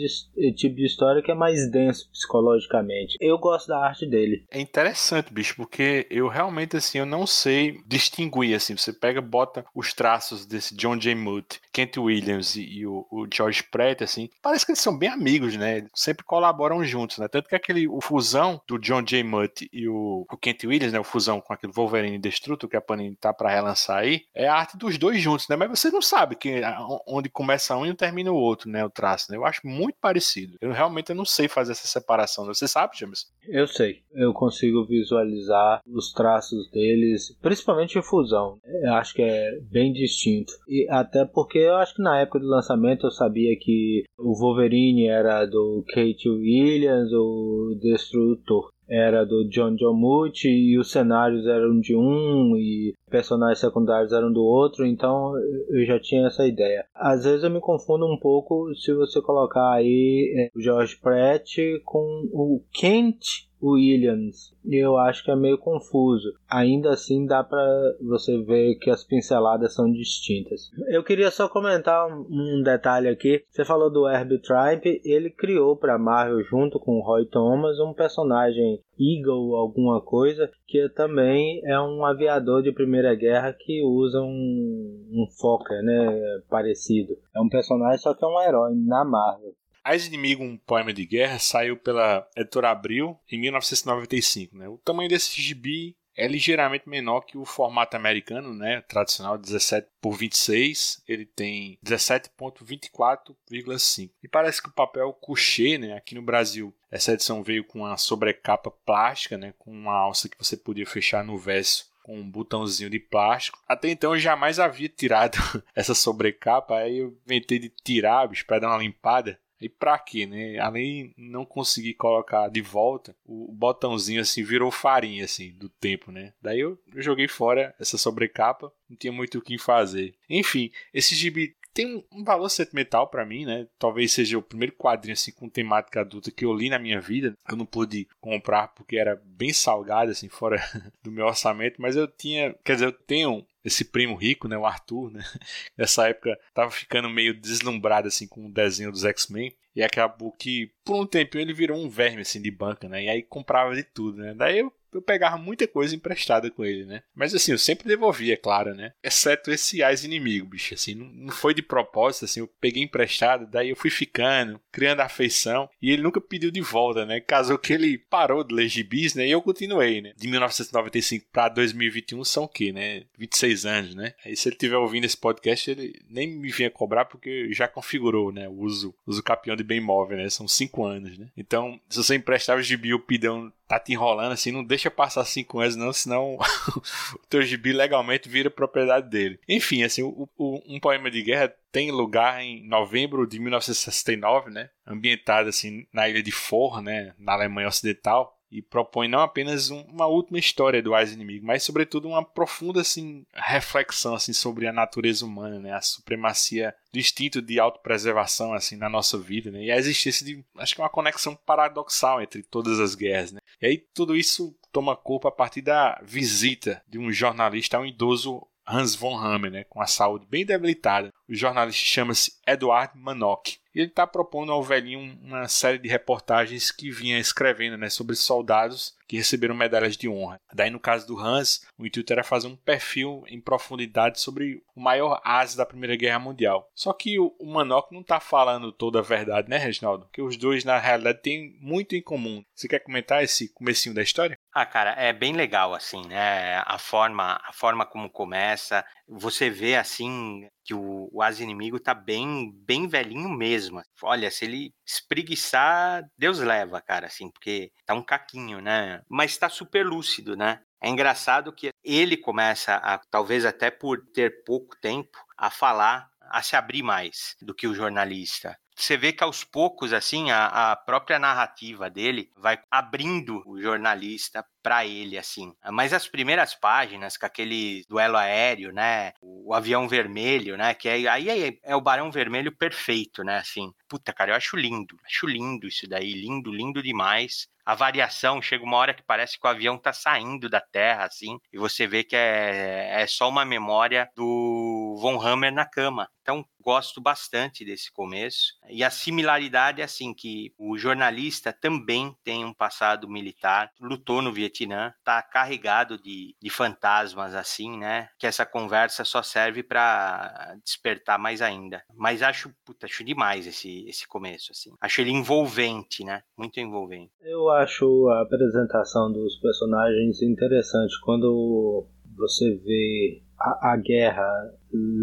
tipo de história que é mais denso psicologicamente. Eu gosto da arte dele. É interessante, bicho, porque eu realmente assim, eu não sei distinguir assim, você pega, bota os traços desse John J. Moot, Kent Williams e, e o, o, George Pratt assim, parece que eles são bem amigos, né? Sempre colaboram juntos, né? Tanto que aquele o fusão do John J. Moot e o, o Kent Williams, né, o fusão com aquele Wolverine Destruto que a Panini tá para relançar aí, é a arte dos dois juntos, né? Mas você não sabe que onde começa começa um e termina o outro, né? O traço, né? Eu acho muito parecido. Eu realmente eu não sei fazer essa separação. Você sabe, James? Eu sei. Eu consigo visualizar os traços deles, principalmente em fusão. Eu acho que é bem distinto. E até porque eu acho que na época do lançamento eu sabia que o Wolverine era do Kate Williams, o Destrutor. Era do John Jomuth e os cenários eram de um e personagens secundários eram do outro, então eu já tinha essa ideia. Às vezes eu me confundo um pouco se você colocar aí é, o George Pratt com o Kent Williams. Eu acho que é meio confuso. Ainda assim dá para você ver que as pinceladas são distintas. Eu queria só comentar um, detalhe aqui. Você falou do Herbie Tribe, ele criou para Marvel junto com o Roy Thomas um personagem Eagle alguma coisa que também é um aviador de primeira guerra que usa um, um Fokker, né, parecido. É um personagem só que é um herói na Marvel. As Inimigo, um poema de guerra, saiu pela editora Abril em 1995. Né? O tamanho desse gibi é ligeiramente menor que o formato americano, né, tradicional 17 por 26, ele tem 17.24,5. E parece que o papel couché, né, aqui no Brasil, essa edição veio com uma sobrecapa plástica, né, com uma alça que você podia fechar no verso com um botãozinho de plástico. Até então eu jamais havia tirado essa sobrecapa, aí eu inventei de tirar, bicho, para dar uma limpada. E pra quê, né? Além não conseguir colocar de volta, o botãozinho assim virou farinha assim do tempo, né? Daí eu, joguei fora essa sobrecapa, não tinha muito o que fazer. Enfim, esse gibi tem um, valor sentimental para mim, né? Talvez seja o primeiro quadrinho assim com temática adulta que eu li na minha vida. Eu não pude comprar porque era bem salgado assim fora do meu orçamento, mas eu tinha, quer dizer, eu tenho esse primo rico, né, o Arthur, né, nessa época tava ficando meio deslumbrado assim com o desenho dos X-Men e acabou que por um tempinho ele virou um verme assim de banca, né, e aí comprava de tudo, né. Daí eu eu pegava muita coisa emprestada com ele, né? Mas assim, eu sempre devolvia, é claro, né? Exceto esse Ais Inimigo, bicho, assim, não, não foi de propósito, assim, eu peguei emprestado, daí eu fui ficando, criando afeição, e ele nunca pediu de volta, né? Casou que ele parou de ler gibis, né? E eu continuei, né? De 1995 para 2021 são o quê, né? 26 anos, né? Aí se ele estiver ouvindo esse podcast, ele nem me vinha cobrar porque já configurou, né? O uso, uso capião de bem móvel, né? São 5 anos, né? Então, se você emprestava o gibi o pidão tá te enrolando assim, não deixa passar cinco anos não, senão o teu gibi legalmente vira propriedade dele. Enfim, assim, o, o, um poema de guerra tem lugar em novembro de 1969, né? Ambientado assim na ilha de For, né, na Alemanha Ocidental e propõe não apenas um, uma última história do Ais Inimigo, mas sobretudo uma profunda assim, reflexão assim, sobre a natureza humana, né? a supremacia do instinto de autopreservação assim, na nossa vida né? e a existência de acho que uma conexão paradoxal entre todas as guerras. Né? E aí tudo isso toma corpo a partir da visita de um jornalista um idoso Hans von Hammer, né, com a saúde bem debilitada. O jornalista chama-se Eduard Manock. E ele está propondo ao velhinho uma série de reportagens que vinha escrevendo né, sobre soldados que receberam medalhas de honra. Daí, no caso do Hans, o intuito era fazer um perfil em profundidade sobre o maior asa da Primeira Guerra Mundial. Só que o, Manock não está falando toda a verdade, né, Reginaldo? Que os dois, na realidade, têm muito em comum. Você quer comentar esse comecinho da história? Ah, cara, é bem legal, assim, né? A forma, a forma como começa. Você vê, assim, que o, o asa inimigo tá bem, bem velhinho mesmo. Olha, se ele espreguiçar, Deus leva, cara, assim, porque tá um caquinho, né? Mas tá super lúcido, né? É engraçado que ele começa a, talvez até por ter pouco tempo, a falar, a se abrir mais do que o jornalista você vê que aos poucos, assim, a, a própria narrativa dele vai abrindo o jornalista para ele, assim. Mas as primeiras páginas, com aquele duelo aéreo, né? O, avião vermelho, né? Que é, aí é, é, o Barão Vermelho perfeito, né? Assim, puta, cara, eu acho lindo. Acho lindo isso daí. Lindo, lindo demais a variação chega uma hora que parece que o avião tá saindo da Terra, assim, e você vê que é, é só uma memória do Von Hammer na cama. Então, gosto bastante desse começo. E a similaridade é assim, que o jornalista também tem um passado militar, lutou no Vietnã, tá carregado de, de fantasmas, assim, né? Que essa conversa só serve para despertar mais ainda. Mas acho, puta, acho demais esse, esse começo, assim. Acho ele envolvente, né? Muito envolvente. Eu acho a apresentação dos personagens interessante quando você vê a, a guerra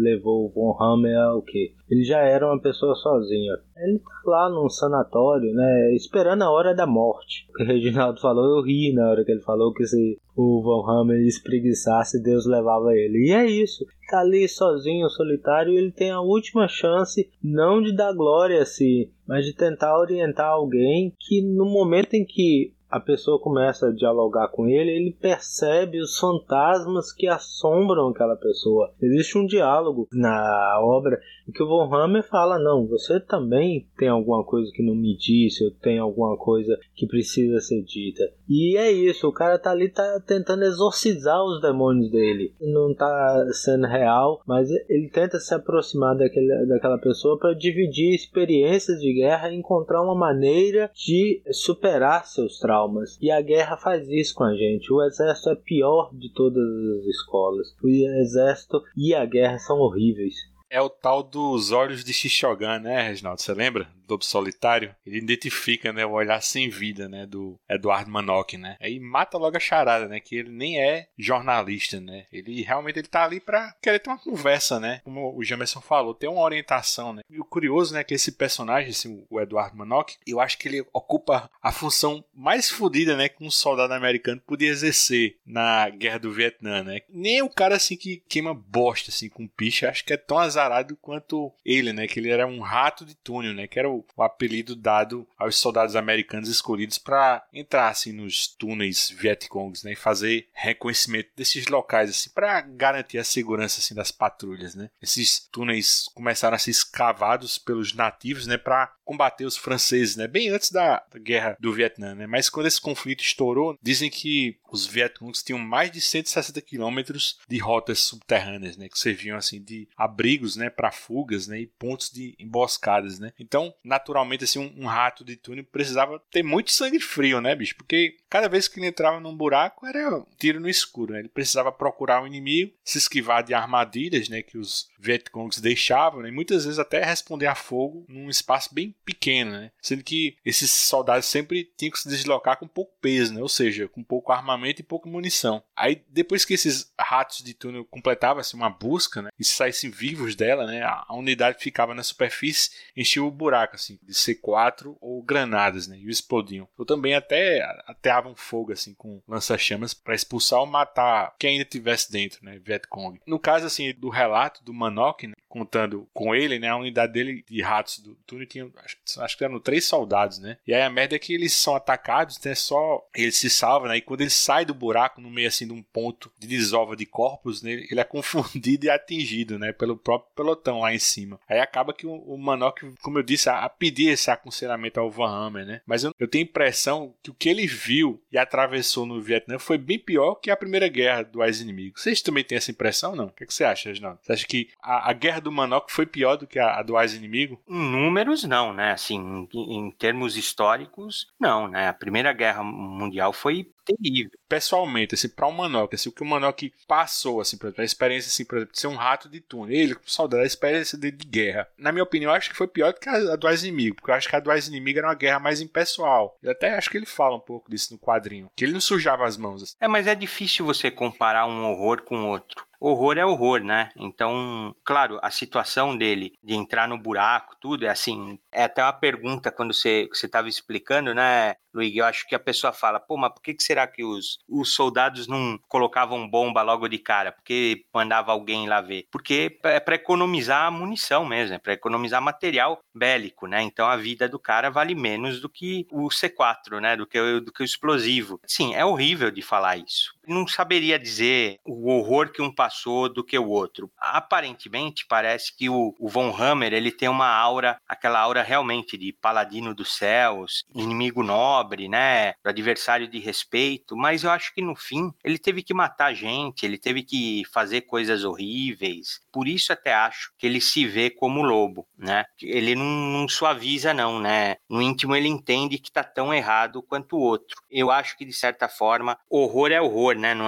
levou o Von Hammer ao que? Ele já era uma pessoa sozinha. Ele tá lá num sanatório, né? Esperando a hora da morte. O que o Reginaldo falou, eu ri na hora que ele falou que se o Von Hammer espreguiçasse, Deus levava ele. E é isso. Tá ali sozinho, solitário, e ele tem a última chance, não de dar glória a si, mas de tentar orientar alguém que no momento em que a pessoa começa a dialogar com ele, ele percebe os fantasmas que assombram aquela pessoa. Existe um diálogo na obra em que o Von Hammer fala: Não, você também tem alguma coisa que não me disse, ou tem alguma coisa que precisa ser dita. E é isso, o cara tá ali tá tentando exorcizar os demônios dele. Não tá sendo real, mas ele tenta se aproximar daquele, daquela pessoa para dividir experiências de guerra e encontrar uma maneira de superar seus traumas. E a guerra faz isso com a gente. O exército é pior de todas as escolas. O exército e a guerra são horríveis. É o tal dos olhos de Xixogan, né, Reginaldo? Você lembra? Lobo Solitário, ele identifica, né, o olhar sem vida, né, do Eduardo Manock, né? Aí mata logo a charada, né, que ele nem é jornalista, né? Ele realmente ele tá ali para querer ter uma conversa, né? Como o Jamerson falou, ter uma orientação, né? E o curioso, né, é que esse personagem, assim, o Eduardo Manock, eu acho que ele ocupa a função mais fodida, né, que um soldado americano podia exercer na Guerra do Vietnã, né? Nem o cara assim que queima bosta assim com picha, acho que é tão azarado quanto ele, né, que ele era um rato de túnel, né, que era o, apelido dado aos soldados americanos escolhidos para entrar assim, nos túneis Vietcongs né, e fazer reconhecimento desses locais assim, para garantir a segurança assim, das patrulhas. Né. Esses túneis começaram a ser escavados pelos nativos né, para combater os franceses, né, bem antes da, da guerra do Vietnã. Né. Mas quando esse conflito estourou, dizem que os Vietcongs tinham mais de 160 quilômetros de rotas subterrâneas, né, que serviam assim de abrigos, né, para fugas, né, e pontos de emboscadas, né. Então, naturalmente, assim, um, um, rato de túnel precisava ter muito sangue frio, né, bicho? Porque cada vez que ele entrava num buraco era um tiro no escuro, né? Ele precisava procurar o um inimigo, se esquivar de armadilhas, né, que os Vietcongs deixavam, né? E muitas vezes até responder a fogo num espaço bem pequeno, né? Sendo que esses soldados sempre tinham que se deslocar com pouco peso, né? Ou seja, com pouco armamento e pouca munição. Aí, depois que esses ratos de túnel completavam-se uma busca, né? E saíssem vivos dela, né? A unidade ficava na superfície, enchia o buraco, assim, de C4 ou granadas, né? E explodiam. Ou também até ateavam fogo, assim, com lança-chamas para expulsar ou matar quem ainda tivesse dentro, né? Vietcong. No caso, assim, do relato do Manok, né? Contando com ele, né? A unidade dele de ratos do túnel tinha, acho, acho que eram três soldados, né? E aí a merda é que eles são atacados, né? Só ele se salva, né? E quando ele sai do buraco, no meio assim de um ponto de desova de corpos, né? Ele é confundido e atingido, né? Pelo próprio pelotão lá em cima. Aí acaba que o, o como eu disse, a, a pedir esse aconselhamento ao Van Hammer, né? Mas eu, eu tenho a impressão que o que ele viu e atravessou no Vietnã foi bem pior que a primeira guerra do ex-inimigo. Vocês também têm essa impressão, não? O que, é que você acha, Reginaldo? Você acha que a, a guerra do Manok foi pior do que a, a do ex-inimigo? Em números, não, né? Assim, em, em termos históricos, não, né? A Primeira Guerra Mundial foi terrível. Pessoalmente, assim, para o Manok, assim, o que o Manok passou, assim, exemplo, a experiência, assim, por exemplo, de ser um rato de túnel, ele, saudade, a experiência dele de guerra. Na minha opinião, acho que foi pior do que a do ex-inimigo, porque eu acho que a do ex-inimigo era uma guerra mais impessoal. Eu até acho que ele fala um pouco disso no quadrinho, que ele não sujava as mãos. Assim. É, mas é difícil você comparar um horror com outro horror é horror, né? Então, claro, a situação dele de entrar no buraco, tudo é assim. É até uma pergunta quando você estava explicando, né, Luigi? Eu acho que a pessoa fala, pô, mas por que, que será que os, os soldados não colocavam bomba logo de cara? Porque mandava alguém lá ver? Porque é para economizar munição mesmo, é para economizar material bélico, né? Então a vida do cara vale menos do que o C4, né? Do que, do que o explosivo. Sim, é horrível de falar isso. Não saberia dizer o horror que um passou do que o outro. Aparentemente, parece que o, o Von Hammer ele tem uma aura, aquela aura realmente de paladino dos céus, inimigo nobre, né? Adversário de respeito. Mas eu acho que no fim ele teve que matar gente, ele teve que fazer coisas horríveis. Por isso até acho que ele se vê como lobo, né? Ele não, não suaviza não, né? No íntimo ele entende que tá tão errado quanto o outro. Eu acho que de certa forma horror é horror, né? Não,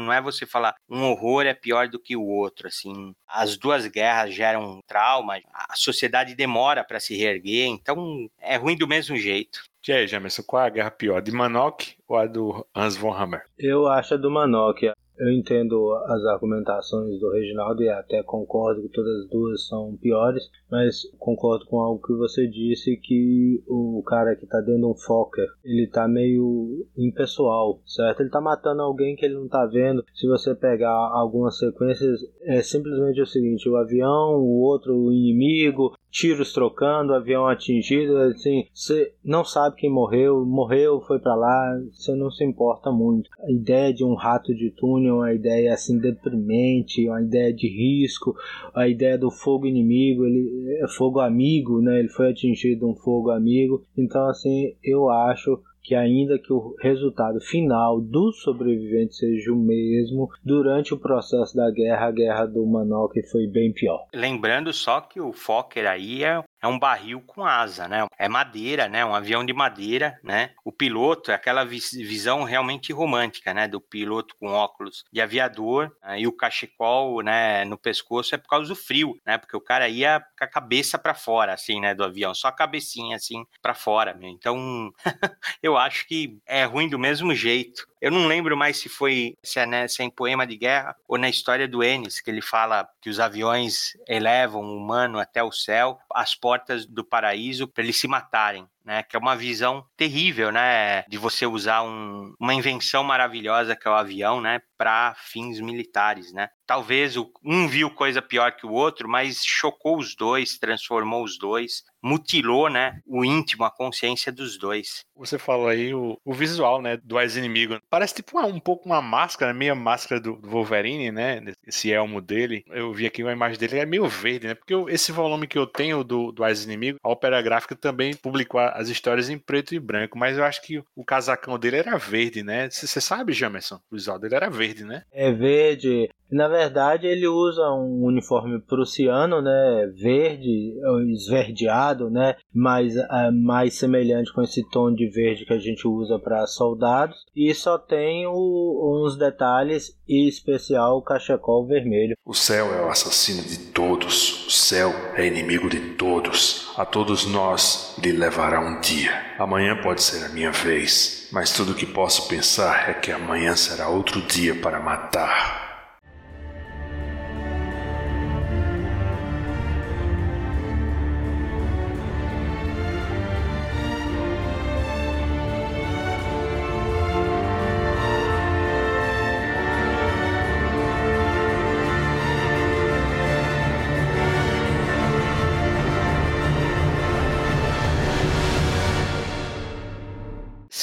não é você falar um horror é pior do que o outro, assim. As duas guerras geram trauma, a sociedade demora para se reerguer, então é ruim do mesmo jeito. E aí, Jamerson, qual é a guerra pior, de Manok ou a do Hans von Hammer? Eu acho a do Manok. Eu entendo as argumentações do Reginaldo e até concordo que todas as duas são piores, mas concordo com algo que você disse que o cara que tá dentro de um Fokker, ele tá meio impessoal, certo? Ele tá matando alguém que ele não tá vendo. Se você pegar algumas sequências, é simplesmente o seguinte, o avião, o outro o inimigo, tiros trocando, avião atingido, assim, você não sabe quem morreu, morreu, foi para lá, você não se importa muito. A ideia de um rato de túnel, uma ideia assim deprimente, uma ideia de risco, a ideia do fogo inimigo, ele é fogo amigo, né? Ele foi atingido um fogo amigo. Então assim, eu acho que ainda que o resultado final dos sobreviventes seja o mesmo, durante o processo da guerra, a guerra do Manok foi bem pior. Lembrando só que o Fokker aí é é um barril com asa, né? É madeira, né? Um avião de madeira, né? O piloto é aquela visão realmente romântica, né? Do piloto com óculos de aviador né? e o cachecol, né? No pescoço é por causa do frio, né? Porque o cara ia com a cabeça para fora, assim, né? Do avião, só a cabecinha assim para fora, meu. Então, eu acho que é ruim do mesmo jeito. Eu não lembro mais se foi se é, né, se é em Poema de Guerra ou na história do Ennis, que ele fala que os aviões elevam o humano até o céu, as portas do paraíso, para eles se matarem né? Que é uma visão terrível, né? De você usar um, uma invenção maravilhosa que é o avião, né? Para fins militares, né? Talvez um viu coisa pior que o outro, mas chocou os dois, transformou os dois, mutilou, né? O íntimo, a consciência dos dois. Você falou aí o, o visual, né? Do ex-inimigo. Parece tipo uma, um pouco uma máscara, meio máscara do, do, Wolverine, né? Esse elmo dele. Eu vi aqui uma imagem dele, é meio verde, né? Porque eu, esse volume que eu tenho do, do ex-inimigo, a Opera Gráfica também publicou as histórias em preto e branco, mas eu acho que o casacão dele era verde, né? Você sabe, Jamerson? O visual dele era verde, né? É verde. Na verdade, ele usa um uniforme prussiano, né? Verde, esverdeado, né? Mais, uh, mais semelhante com esse tom de verde que a gente usa para soldados. E só tem o, uns detalhes, e especial o cachecol vermelho. O céu é o assassino de todos. O céu é inimigo de todos. A todos nós lhe levará um dia. Amanhã pode ser a minha vez. Mas tudo o que posso pensar é que amanhã será outro dia para matar.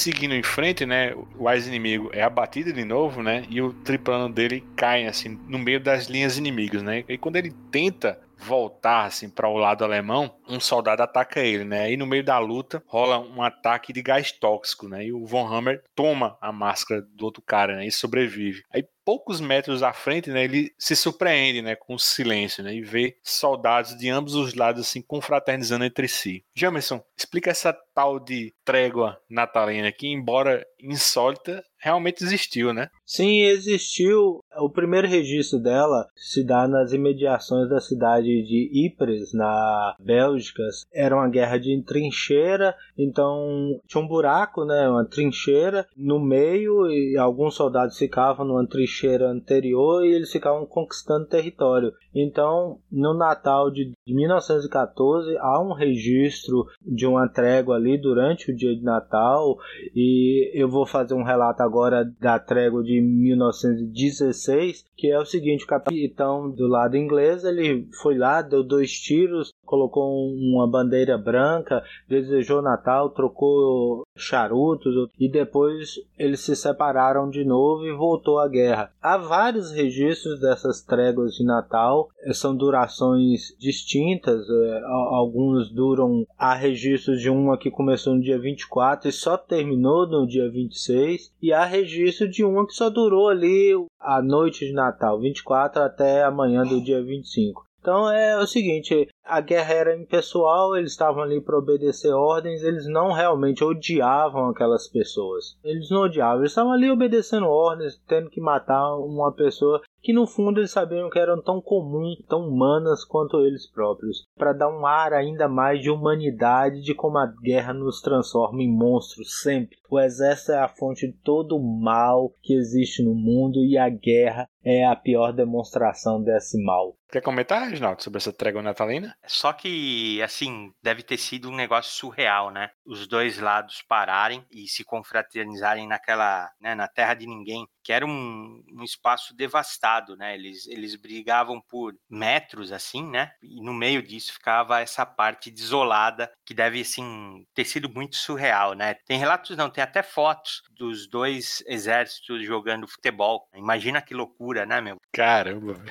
Seguindo em frente, né, o ex-inimigo é abatido de novo, né, e o triplano dele cai, assim, no meio das linhas inimigas, né, e quando ele tenta voltar assim para o lado alemão, um soldado ataca ele, né? E no meio da luta rola um ataque de gás tóxico, né? E o Von Hammer toma a máscara do outro cara, né? E sobrevive. Aí poucos metros à frente, né, ele se surpreende, né, com o silêncio, né, e vê soldados de ambos os lados assim confraternizando entre si. Jamerson, explica essa tal de trégua natalina que, embora insólita, realmente existiu, né? Sim, existiu. O primeiro registro dela se dá nas imediações da cidade de Ypres, na Bélgica. Era uma guerra de trincheira, então tinha um buraco, né, uma trincheira no meio e alguns soldados ficavam numa trincheira anterior e eles ficavam conquistando território. Então, no Natal de 1914 há um registro de uma trégua ali durante o dia de Natal e eu vou fazer um relato agora da trégua de 1916, que é o seguinte, o capitão do lado inglês, ele foi lá, deu dois tiros, colocou uma bandeira branca, desejou Natal, trocou charutos e depois eles se separaram de novo e voltou a guerra. Há vários registros dessas tréguas de Natal, são durações distintas, é, alguns duram, há registros de uma que começou no dia 24 e só terminou no dia 26, e há registro de uma que só durou ali a noite de Natal, 24 até amanhã do dia 25. Então é o seguinte, a guerra era impessoal, eles estavam ali para obedecer ordens, eles não realmente odiavam aquelas pessoas. Eles não odiavam, eles estavam ali obedecendo ordens, tendo que matar uma pessoa que no fundo eles sabiam que eram tão comuns, tão humanas quanto eles próprios, para dar um ar ainda mais de humanidade de como a guerra nos transforma em monstros sempre. O exército é a fonte de todo o mal que existe no mundo e a guerra é a pior demonstração desse mal. Quer comentar, Reginaldo, sobre essa trégua natalina? Só que, assim, deve ter sido um negócio surreal, né? Os dois lados pararem e se confraternizarem naquela, né, na terra de ninguém, que era um, um espaço devastado, né? Eles, eles brigavam por metros, assim, né? E no meio disso ficava essa parte desolada, que deve, assim, ter sido muito surreal, né? Tem relatos, não, tem até fotos dos dois exércitos jogando futebol. Imagina que loucura, né, meu? Caramba.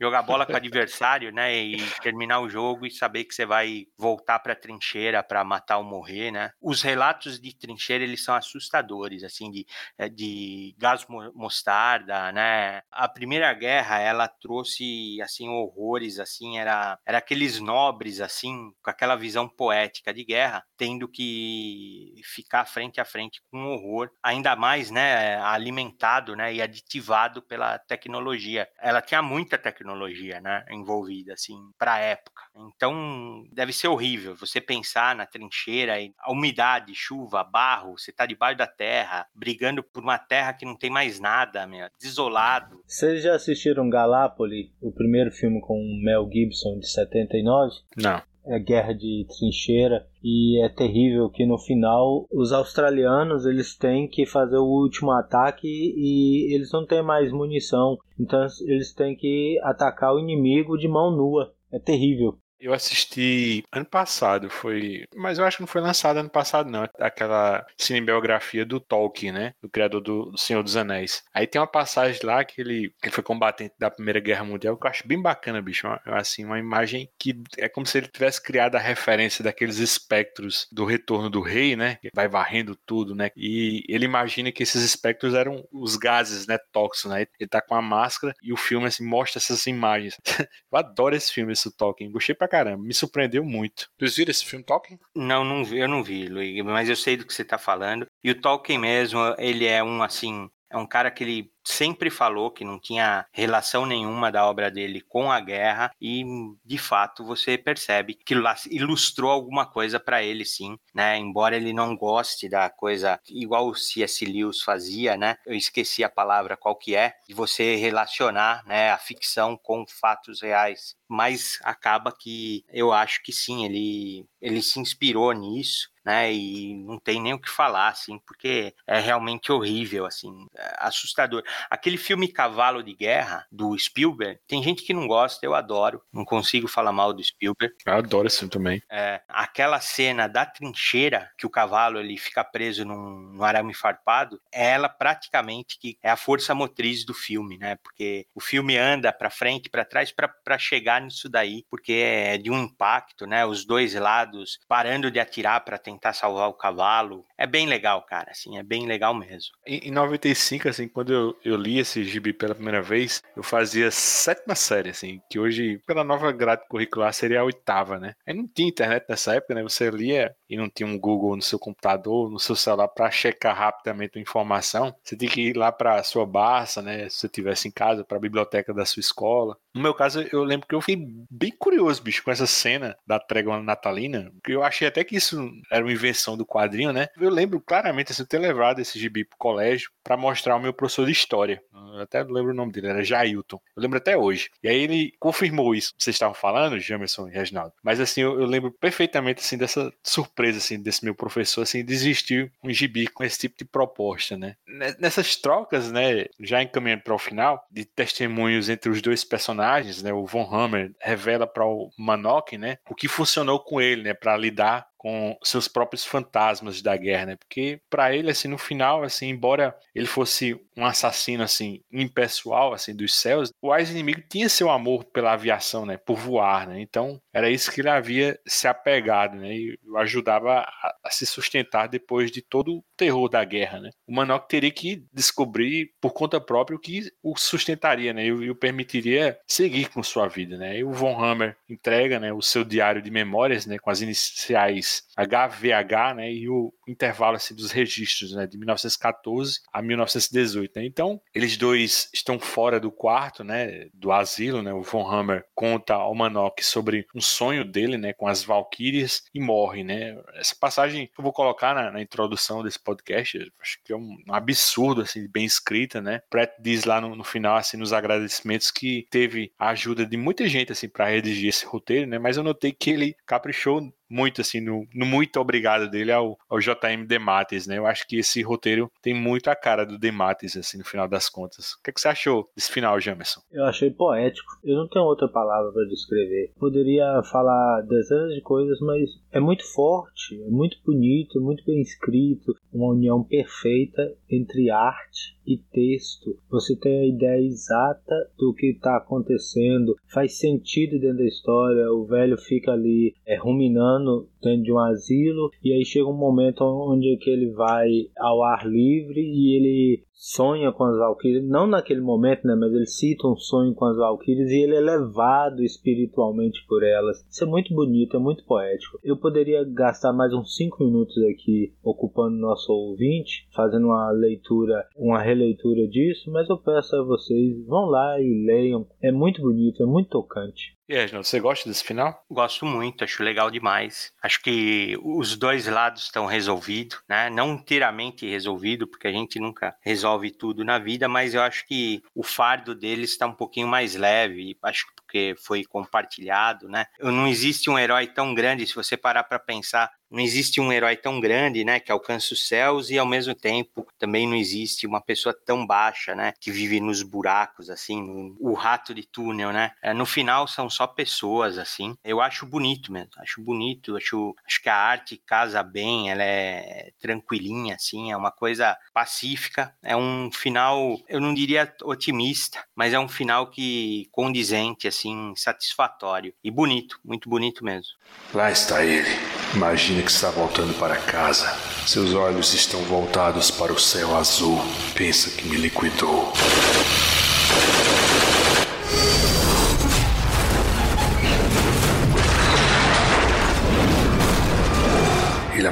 Jogar bola com o adversário, né? E terminar o jogo e saber que você vai voltar para a trincheira para matar ou morrer, né? Os relatos de trincheira, eles são assustadores, assim, de, eh, de gás mostarda, né? A Primeira Guerra, ela trouxe, assim, horrores, assim, era, era aqueles nobres, assim, com aquela visão poética de guerra, tendo que ficar frente a frente com horror, ainda mais, né, alimentado, né, e aditivado pela tecnologia. Ela tinha muita tecnologia, né, envolvida, assim, para época. Então, deve ser horrível você pensar na trincheira a umidade, chuva, barro, você tá debaixo da terra, brigando por uma terra que não tem mais nada, meu, desolado. Vocês já assistiram Galápoli, o primeiro filme com Mel Gibson de 79? Não. É guerra de trincheira e é terrível que no final os australianos eles têm que fazer o último ataque e eles não têm mais munição, então eles têm que atacar o inimigo de mão nua. É terrível. Eu assisti ano passado, foi. Mas eu acho que não foi lançado ano passado, não. Aquela cinebiografia do Tolkien, né? Do criador do Senhor dos Anéis. Aí tem uma passagem lá que ele, ele foi combatente da Primeira Guerra Mundial, que eu acho bem bacana, bicho. Assim, uma imagem que é como se ele tivesse criado a referência daqueles espectros do retorno do rei, né? Que vai varrendo tudo, né? E ele imagina que esses espectros eram os gases, né? Tóxicos, né? Ele tá com a máscara e o filme, assim, mostra essas imagens. eu adoro esse filme, esse Tolkien. Gostei pra pra caramba. Me surpreendeu muito. Vocês viram esse filme Tolkien? Não, não vi, eu não vi, Luigi, mas eu sei do que você tá falando. E o Tolkien mesmo, ele é um assim, é um cara que ele sempre falou que não tinha relação nenhuma da obra dele com a guerra e de fato você percebe que ilustrou alguma coisa para ele sim, né? Embora ele não goste da coisa igual o C.S. Lewis fazia, né? Eu esqueci a palavra qual que é, de você relacionar, né, a ficção com fatos reais. Mas acaba que eu acho que sim, ele ele se inspirou nisso né? E não tem nem o que falar, assim, porque é realmente horrível, assim, é assustador. Aquele filme Cavalo de Guerra, do Spielberg, tem gente que não gosta, eu adoro. Não consigo falar mal do Spielberg. Eu adoro esse filme também. É, aquela cena da trincheira, que o cavalo ele fica preso num, num arame farpado, é ela praticamente que é a força motriz do filme, né? Porque o filme anda para frente, para trás, para chegar nisso daí, porque é de um impacto, né? Os dois lados parando de atirar para tentar salvar o cavalo. É bem legal, cara, assim, é bem legal mesmo. Em, em 95, assim, quando eu, eu li esse gibi pela primeira vez, eu fazia sétima série, assim, que hoje, pela nova grade curricular, seria a oitava, né? Aí não tinha internet nessa época, né? Você lia e não tinha um Google no seu computador, no seu celular, para checar rapidamente a informação. Você tinha que ir lá para sua Barça, né? Se você estivesse em casa, para a biblioteca da sua escola. No meu caso, eu lembro que eu fiquei bem curioso, bicho, com essa cena da trégua natalina. Eu achei até que isso era uma invenção do quadrinho, né? Eu lembro claramente assim, ter levado esse gibi pro colégio para mostrar ao meu professor de história. Eu até lembro o nome dele, era Jailton. Eu lembro até hoje. E aí ele confirmou isso que vocês estavam falando, Jamerson e Reginaldo. Mas assim, eu, eu, lembro perfeitamente assim dessa surpresa assim desse meu professor assim desistir um gibi com esse tipo de proposta, né? Nessas trocas, né, já encaminhando para o final, de testemunhos entre os dois personagens, né, o Von Hammer revela para o Manock, né, o que funcionou com ele, né, para lidar com seus próprios fantasmas da guerra, né? Porque para ele assim no final, assim, embora ele fosse um assassino assim impessoal assim dos céus, o mais inimigo tinha seu amor pela aviação, né? Por voar, né? Então era isso que ele havia se apegado, né? E o ajudava a, a se sustentar depois de todo o terror da guerra, né? O Manock teria que descobrir por conta própria o que o sustentaria, né? E, e o permitiria seguir com sua vida, né? E o Von Hammer entrega, né? O seu diário de memórias, né? Com as iniciais HVH, né, e o intervalo assim, dos registros, né, de 1914 a 1918. Né? Então, eles dois estão fora do quarto, né, do asilo, né, o Von Hammer conta ao Manock sobre um sonho dele, né, com as Valkyrias e morre, né. Essa passagem eu vou colocar na, na introdução desse podcast, acho que é um, um absurdo, assim, bem escrita, né. Pratt diz lá no, no, final, assim, nos agradecimentos que teve a ajuda de muita gente, assim, para redigir esse roteiro, né, mas eu notei que ele caprichou muito assim no, no muito obrigado dele ao, ao JM Demates, né? Eu acho que esse roteiro tem muito a cara do Demates, assim, no final das contas. O que, é que você achou desse final, Jamerson? Eu achei poético. Eu não tenho outra palavra para descrever. Poderia falar dezenas de coisas, mas é muito forte, é muito bonito, muito bem escrito, uma união perfeita entre arte e texto. Você tem a ideia exata do que está acontecendo, faz sentido dentro da história. O velho fica ali é, ruminando dentro de um asilo e aí chega um momento onde é que ele vai ao ar livre e ele sonha com as valquírias, não naquele momento, né, mas ele cita um sonho com as valquírias e ele é levado espiritualmente por elas. Isso é muito bonito, é muito poético. Eu poderia gastar mais uns 5 minutos aqui ocupando nosso ouvinte, fazendo uma leitura, uma releitura disso, mas eu peço a vocês, vão lá e leiam. É muito bonito, é muito tocante. E aí, você gosta desse final? Gosto muito, acho legal demais. Acho que os dois lados estão resolvidos, né? Não inteiramente resolvido, porque a gente nunca resolve tudo na vida, mas eu acho que o fardo deles está um pouquinho mais leve. Acho porque foi compartilhado, né? Não existe um herói tão grande, se você parar para pensar, não existe um herói tão grande, né, que alcança os céus e ao mesmo tempo também não existe uma pessoa tão baixa, né, que vive nos buracos assim, no, o rato de túnel, né? É, no final são só pessoas assim. Eu acho bonito mesmo, acho bonito, acho acho que a arte casa bem, ela é tranquilinha assim, é uma coisa pacífica, é um final, eu não diria otimista, mas é um final que condizente assim, satisfatório e bonito, muito bonito mesmo. Lá está ele. Imagina que está voltando para casa. Seus olhos estão voltados para o céu azul. Pensa que me liquidou.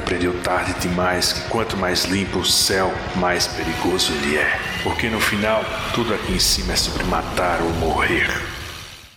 Aprendeu tarde demais que quanto mais limpo o céu, mais perigoso ele é. Porque no final, tudo aqui em cima é sobre matar ou morrer.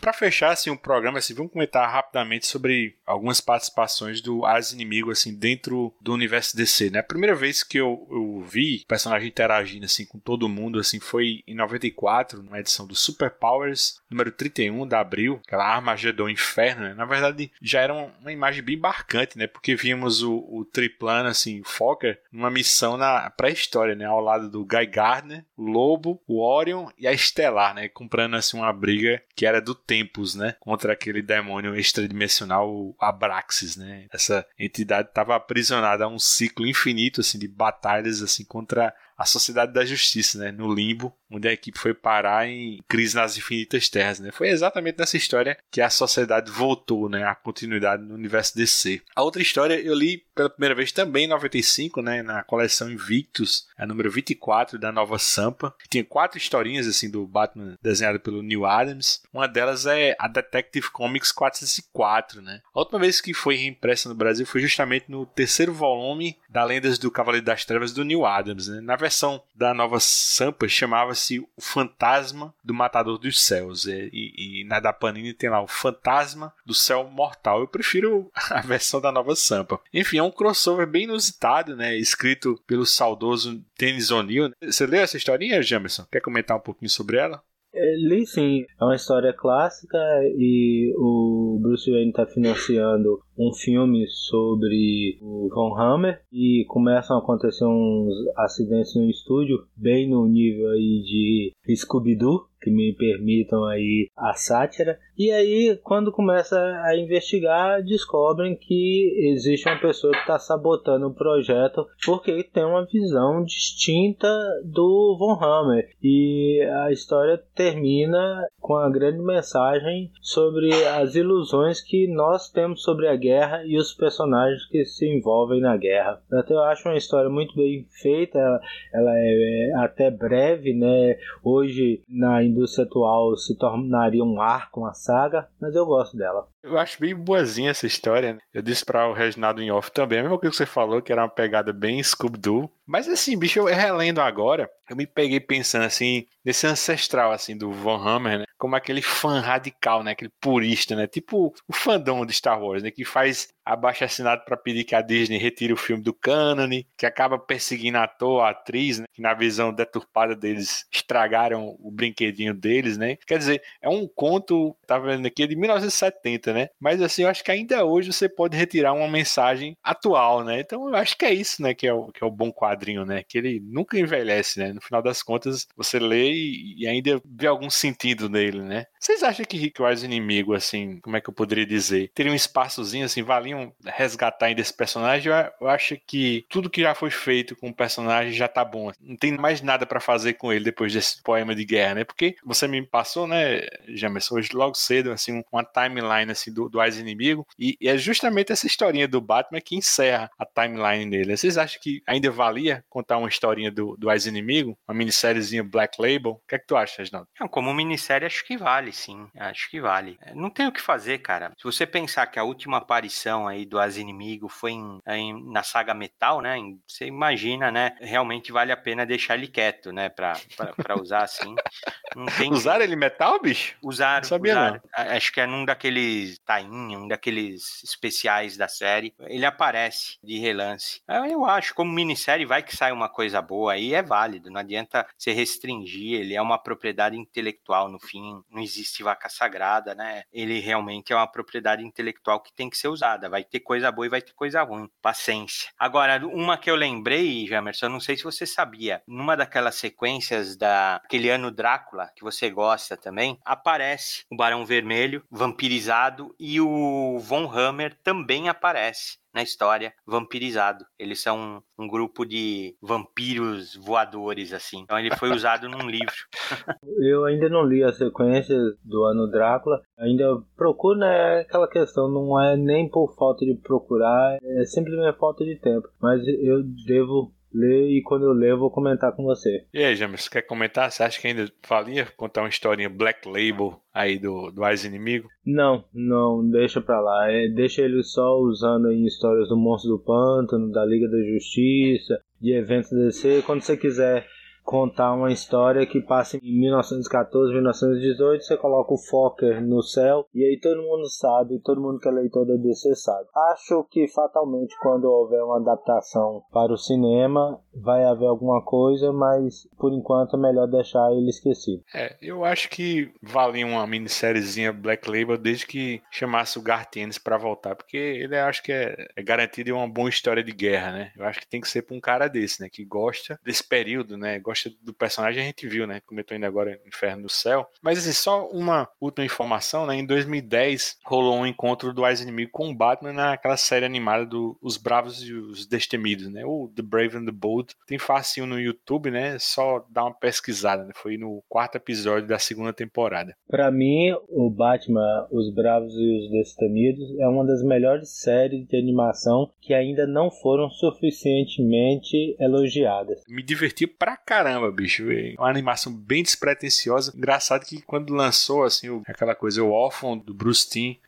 Para fechar assim, o programa, assim, vamos comentar rapidamente sobre algumas participações do As Inimigo assim, dentro do universo DC. Né? A primeira vez que eu, eu vi o personagem interagindo assim, com todo mundo assim, foi em 94, numa edição do Super Powers, número 31 da Abril, aquela Armagedon Inferno. Né? Na verdade, já era uma imagem bem marcante, né? porque vimos o, o Triplano, assim, Fokker, numa missão na pré-história, né? ao lado do Guy Gardner, o Lobo, o Orion e a Estelar, né? comprando assim, uma briga que era do tempos, né? Contra aquele demônio extradimensional, Abraxas, né? Essa entidade estava aprisionada a um ciclo infinito assim de batalhas assim contra a Sociedade da Justiça, né, no limbo, onde a equipe foi parar em Crise nas Infinitas Terras, né? Foi exatamente nessa história que a sociedade voltou, né, à continuidade no universo DC. A outra história eu li pela primeira vez também em 95, né, na coleção Invictus, a número 24 da Nova Sampa. Tinha quatro historinhas assim do Batman desenhado pelo Neil Adams. Uma delas é a Detective Comics 404, né? A última vez que foi reimpressa no Brasil foi justamente no terceiro volume da Lendas do Cavaleiro das Trevas do Neil Adams, né? Na versão da Nova Sampa chamava-se O Fantasma do Matador dos Céus. E, e, e, na da Panini tem lá o Fantasma do Céu Mortal. Eu prefiro a versão da Nova Sampa. Enfim, é um crossover bem inusitado, né? Escrito pelo saudoso Dennis O'Neill. Você leu essa historinha, Jamerson? Quer comentar um pouquinho sobre ela? É, li sim, é uma história clássica e o Bruce Wayne está financiando um filme sobre o Von Hammer e começam a acontecer uns acidentes no estúdio, bem no nível aí de Scooby-Doo, que me permitam aí a sátira. E aí, quando começa a investigar, descobrem que existe uma pessoa que está sabotando o projeto porque tem uma visão distinta do Von Hammer. E a história termina com a grande mensagem sobre as ilusões que nós temos sobre a guerra e os personagens que se envolvem na guerra. Até eu acho uma história muito bem feita, ela, ela é até breve, né? Hoje na indústria atual se tornaria um arco, uma saga, mas eu gosto dela. Eu acho bem boazinha essa história. Né? Eu disse para o Reginaldo em off também, a mesma coisa que você falou, que era uma pegada bem Scooby-Doo. Mas assim, bicho, eu relendo agora, eu me peguei pensando assim, nesse ancestral assim do Von Hammer, né? Como aquele fã radical, né? Aquele purista, né? Tipo o fandom de Star Wars, né? Que faz abaixo assinado para pedir que a Disney retire o filme do cânone, que acaba perseguindo a ator, a atriz, né? Que na visão deturpada deles estragaram o brinquedinho deles, né? Quer dizer, é um conto, tá vendo aqui, de 1970, né? Né? Mas assim, eu acho que ainda hoje você pode retirar uma mensagem atual, né? Então eu acho que é isso, né? Que é o, que é o bom quadrinho, né? Que ele nunca envelhece, né? No final das contas, você lê e, e ainda vê algum sentido nele, né? Vocês acham que Rick Wise Inimigo, assim, como é que eu poderia dizer? Teria um espaçozinho, assim, valiam resgatar ainda esse personagem? Eu, eu acho que tudo que já foi feito com o personagem já tá bom. Não tem mais nada para fazer com ele depois desse poema de guerra, né? Porque você me passou, né, Jamerson, hoje logo cedo, assim, uma timeline, do, do Wise Inimigo, e, e, é justamente essa historinha do Batman que encerra a timeline dele. Vocês acham que ainda valia contar uma historinha do, do Wise Inimigo? Uma minissériezinha Black Label? O que é que tu acha, Reginaldo? Como minissérie, acho que vale, sim. Acho que vale. É, não tem o que fazer, cara. Se você pensar que a última aparição aí do As Inimigo foi em, em, na saga Metal, né? Você imagina, né? Realmente vale a pena deixar ele quieto, né? Pra, pra, pra usar assim. Não tem Usar ele metal, bicho? Usar. Não sabia. Não. Acho que é num daqueles tainha, um daqueles especiais da série. Ele aparece de relance. Eu acho, como minissérie, vai que sai uma coisa boa aí, é válido. Não adianta se restringir. Ele é uma propriedade intelectual no fim. Não existe vaca sagrada, né? Ele realmente é uma propriedade intelectual que tem que ser usada. Vai ter coisa boa e vai ter coisa ruim. Paciência. Agora, uma que eu lembrei, Jamerson, não sei se você sabia, numa daquelas sequências daquele ano Drácula, que você gosta também, aparece o Barão Vermelho, vampirizado, e o Von Hammer também aparece na história vampirizado. Eles são um, um, grupo de vampiros voadores, assim. Então ele foi usado num livro. Eu ainda não li a sequência do ano Drácula. Ainda procuro, né? Aquela questão, não é nem por falta de procurar, é simplesmente falta de tempo. Mas eu devo ler e quando eu ler eu vou comentar com você. E aí, James, quer comentar? Você acha que ainda valia contar uma historinha Black Label aí do, do Ais Inimigo? Não, não, deixa pra lá. É, deixa ele só usando em histórias do Monstro do Pântano, da Liga da Justiça, de eventos DC. Quando você quiser contar uma história que passa em 1914, 1918, você coloca o Fokker no céu e aí todo mundo sabe, todo mundo que é leitor da DC sabe. Acho que fatalmente quando houver uma adaptação para o cinema vai haver alguma coisa, mas por enquanto é melhor deixar ele esquecido. É, eu acho que valia uma minissériezinha Black Label desde que chamasse o Gartienes para voltar, porque ele acho que é, é garantido uma boa história de guerra, né? Eu acho que tem que ser para um cara desse, né, que gosta desse período, né, gosta gosta do personagem, a gente viu, né? Tô indo agora Inferno do Céu. Mas assim, só uma última informação, né? Em 2010 rolou um encontro do Inimigo com o Batman naquela série animada do Os Bravos e os Destemidos, né? O The Brave and the Bold. Tem facinho no YouTube, né? Só dá uma pesquisada, né? Foi no quarto episódio da segunda temporada. Para mim, o Batman, Os Bravos e os Destemidos é uma das melhores séries de animação que ainda não foram suficientemente elogiadas. Me diverti pra caramba caramba, bicho. Uma animação bem despretensiosa. Engraçado que quando lançou, assim, aquela coisa, o órfão do Bruce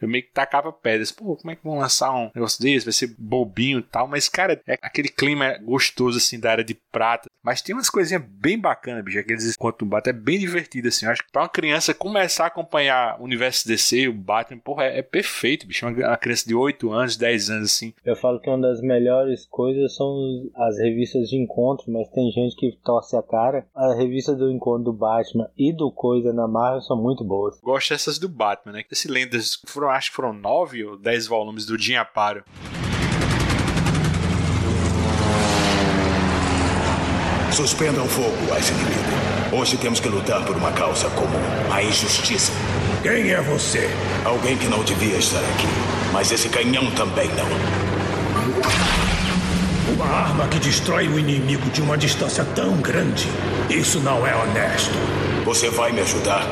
eu meio que tacava pedras. Pô, como é que vão lançar um negócio desse? Vai ser bobinho e tal. Mas, cara, é aquele clima gostoso, assim, da era de prata. Mas tem umas coisinhas bem bacanas, bicho. Aqueles encontros do Batman é bem divertido, assim. Eu acho que pra uma criança começar a acompanhar o universo DC, o Batman, porra, é, é perfeito, bicho. Uma, uma criança de 8 anos, 10 anos, assim. Eu falo que uma das melhores coisas são as revistas de encontro, mas tem gente que torce a cara. A revista do encontro do Batman e do Coisa na Marvel são muito boas. Gosto dessas do Batman, né? Esse lendas foram, acho que foram nove ou dez volumes do Jim Aparo. Suspendam o fogo, Ice inimigo. Hoje temos que lutar por uma causa comum: a injustiça. Quem é você? Alguém que não devia estar aqui. Mas esse canhão também não. Uma arma que destrói o inimigo de uma distância tão grande. Isso não é honesto. Você vai me ajudar?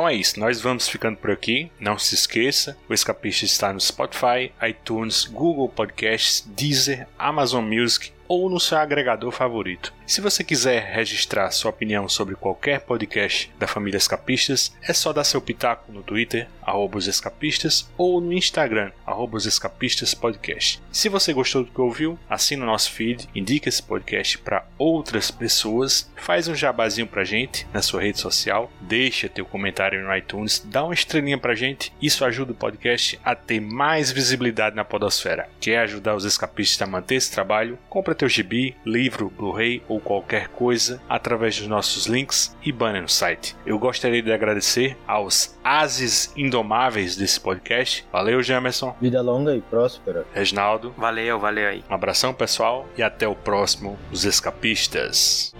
Então é isso, nós vamos ficando por aqui. Não se esqueça, o Escapista está no Spotify, iTunes, Google Podcasts, Deezer, Amazon Music ou no seu agregador favorito. Se você quiser registrar sua opinião sobre qualquer podcast da família Escapistas, é só dar seu pitaco no Twitter, arroba os escapistas, ou no Instagram, arroba os escapistas podcast. Se você gostou do que ouviu, assina o nosso feed, indica esse podcast para outras pessoas, faz um jabazinho pra gente na sua rede social, deixa teu comentário no iTunes, dá uma estrelinha pra gente, isso ajuda o podcast a ter mais visibilidade na podosfera. Quer ajudar os escapistas a manter esse trabalho? Compra teu gibi, livro, Blu-ray ou qualquer coisa através dos nossos links e banner no site. Eu gostaria de agradecer aos ases indomáveis desse podcast. Valeu, Jamerson. Vida longa e próspera. Reginaldo. Valeu, valeu aí. Um abração, pessoal, e até o próximo Os Escapistas.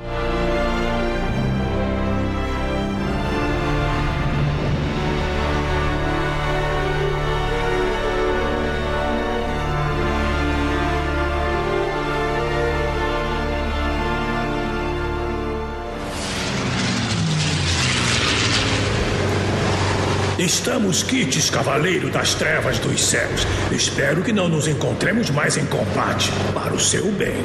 Estamos quites, Cavaleiro das Trevas dos Céus. Espero que não nos encontremos mais em combate, para o seu bem.